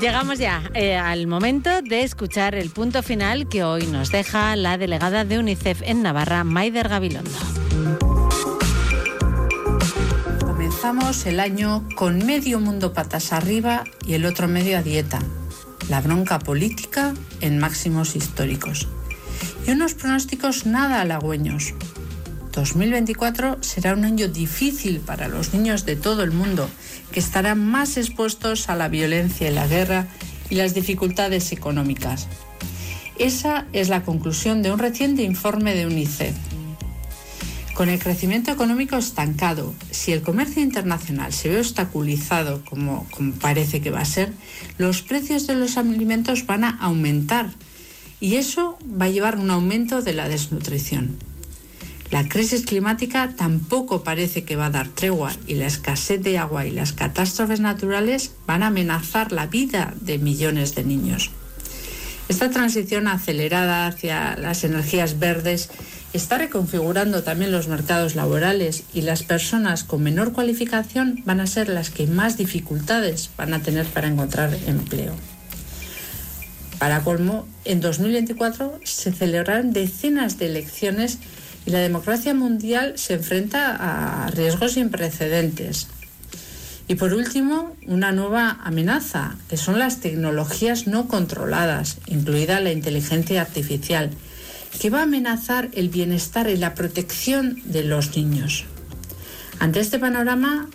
Llegamos ya eh, al momento de escuchar el punto final que hoy nos deja la delegada de UNICEF en Navarra, Maider Gabilondo. Comenzamos el año con medio mundo patas arriba y el otro medio a dieta. La bronca política en máximos históricos. Y unos pronósticos nada halagüeños. 2024 será un año difícil para los niños de todo el mundo, que estarán más expuestos a la violencia y la guerra y las dificultades económicas. Esa es la conclusión de un reciente informe de UNICEF. Con el crecimiento económico estancado, si el comercio internacional se ve obstaculizado, como, parece que va a ser, los precios de los alimentos van a aumentar y eso va a llevar a un aumento de la desnutrición. La crisis climática tampoco parece que va a dar tregua y la escasez de agua y las catástrofes naturales van a amenazar la vida de millones de niños. Esta transición acelerada hacia las energías verdes está reconfigurando también los mercados laborales y las personas con menor cualificación van a ser las que más dificultades van a tener para encontrar empleo. Para colmo, en 2024 se celebrarán decenas de elecciones y la democracia mundial se enfrenta a riesgos sin precedentes. Y por último, una nueva amenaza, que son las tecnologías no controladas, incluida la inteligencia artificial, que va a amenazar el bienestar y la protección de los niños. Ante este panorama,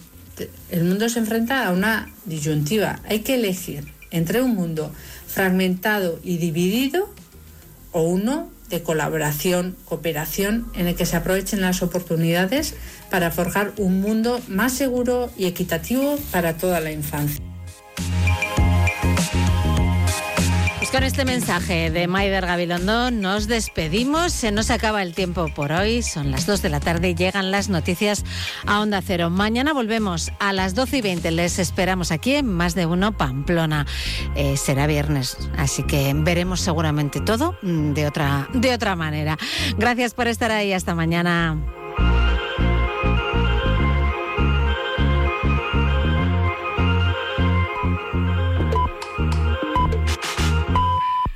el mundo se enfrenta a una disyuntiva. Hay que elegir entre un mundo fragmentado y dividido o uno de colaboración, cooperación, en el que se aprovechen las oportunidades para forjar un mundo más seguro y equitativo para toda la infancia. Pues con este mensaje de Maider Gabilondo nos despedimos. Se nos acaba el tiempo por hoy. Son las 2 de la tarde y llegan las noticias a Onda Cero. Mañana volvemos a las 12 y 20. Les esperamos aquí en Más de Uno Pamplona. Eh, será viernes, así que veremos seguramente todo de otra, de otra manera. Gracias por estar ahí. Hasta mañana.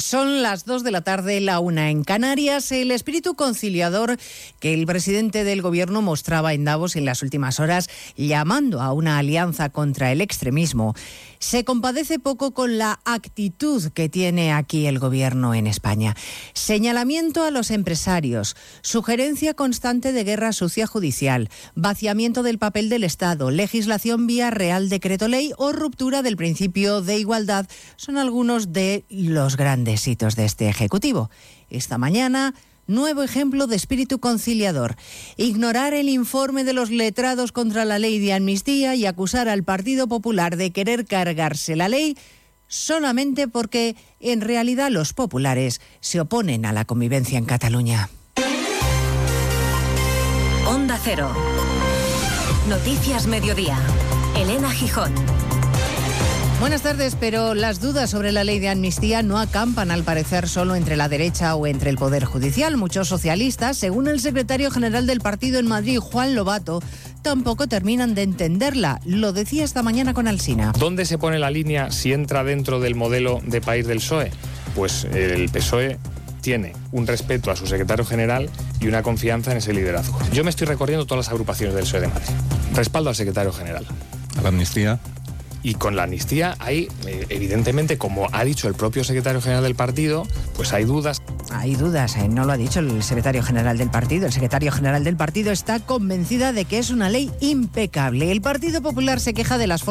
Son las 2 de la tarde, la una en Canarias. El espíritu conciliador que el presidente del gobierno mostraba en Davos en las últimas horas, llamando a una alianza contra el extremismo, se compadece poco con la actitud que tiene aquí el gobierno en España. Señalamiento a los empresarios, sugerencia constante de guerra sucia judicial, vaciamiento del papel del Estado, legislación vía Real Decreto Ley o ruptura del principio de igualdad son algunos de los grandes hitos de este Ejecutivo. Esta mañana Nuevo ejemplo de espíritu conciliador. Ignorar el informe de los letrados contra la ley de amnistía y acusar al Partido Popular de querer cargarse la ley solamente porque en realidad los populares se oponen a la convivencia en Cataluña. Onda Cero. Noticias Mediodía. Elena Gijón. Buenas tardes, pero las dudas sobre la ley de amnistía no acampan al parecer solo entre la derecha o entre el Poder Judicial. Muchos socialistas, según el secretario general del partido en Madrid, Juan Lobato, tampoco terminan de entenderla. Lo decía esta mañana con Alsina. ¿Dónde se pone la línea si entra dentro del modelo de país del PSOE? Pues el PSOE tiene un respeto a su secretario general y una confianza en ese liderazgo. Yo me estoy recorriendo todas las agrupaciones del PSOE de Madrid. Respaldo al secretario general. ¿A la amnistía? Y con la amnistía hay, eh, evidentemente, como ha dicho el propio secretario general del partido, pues hay dudas. Hay dudas, eh, no lo ha dicho el secretario general del partido. El secretario general del partido está convencida de que es una ley impecable. El Partido Popular se queja de las formas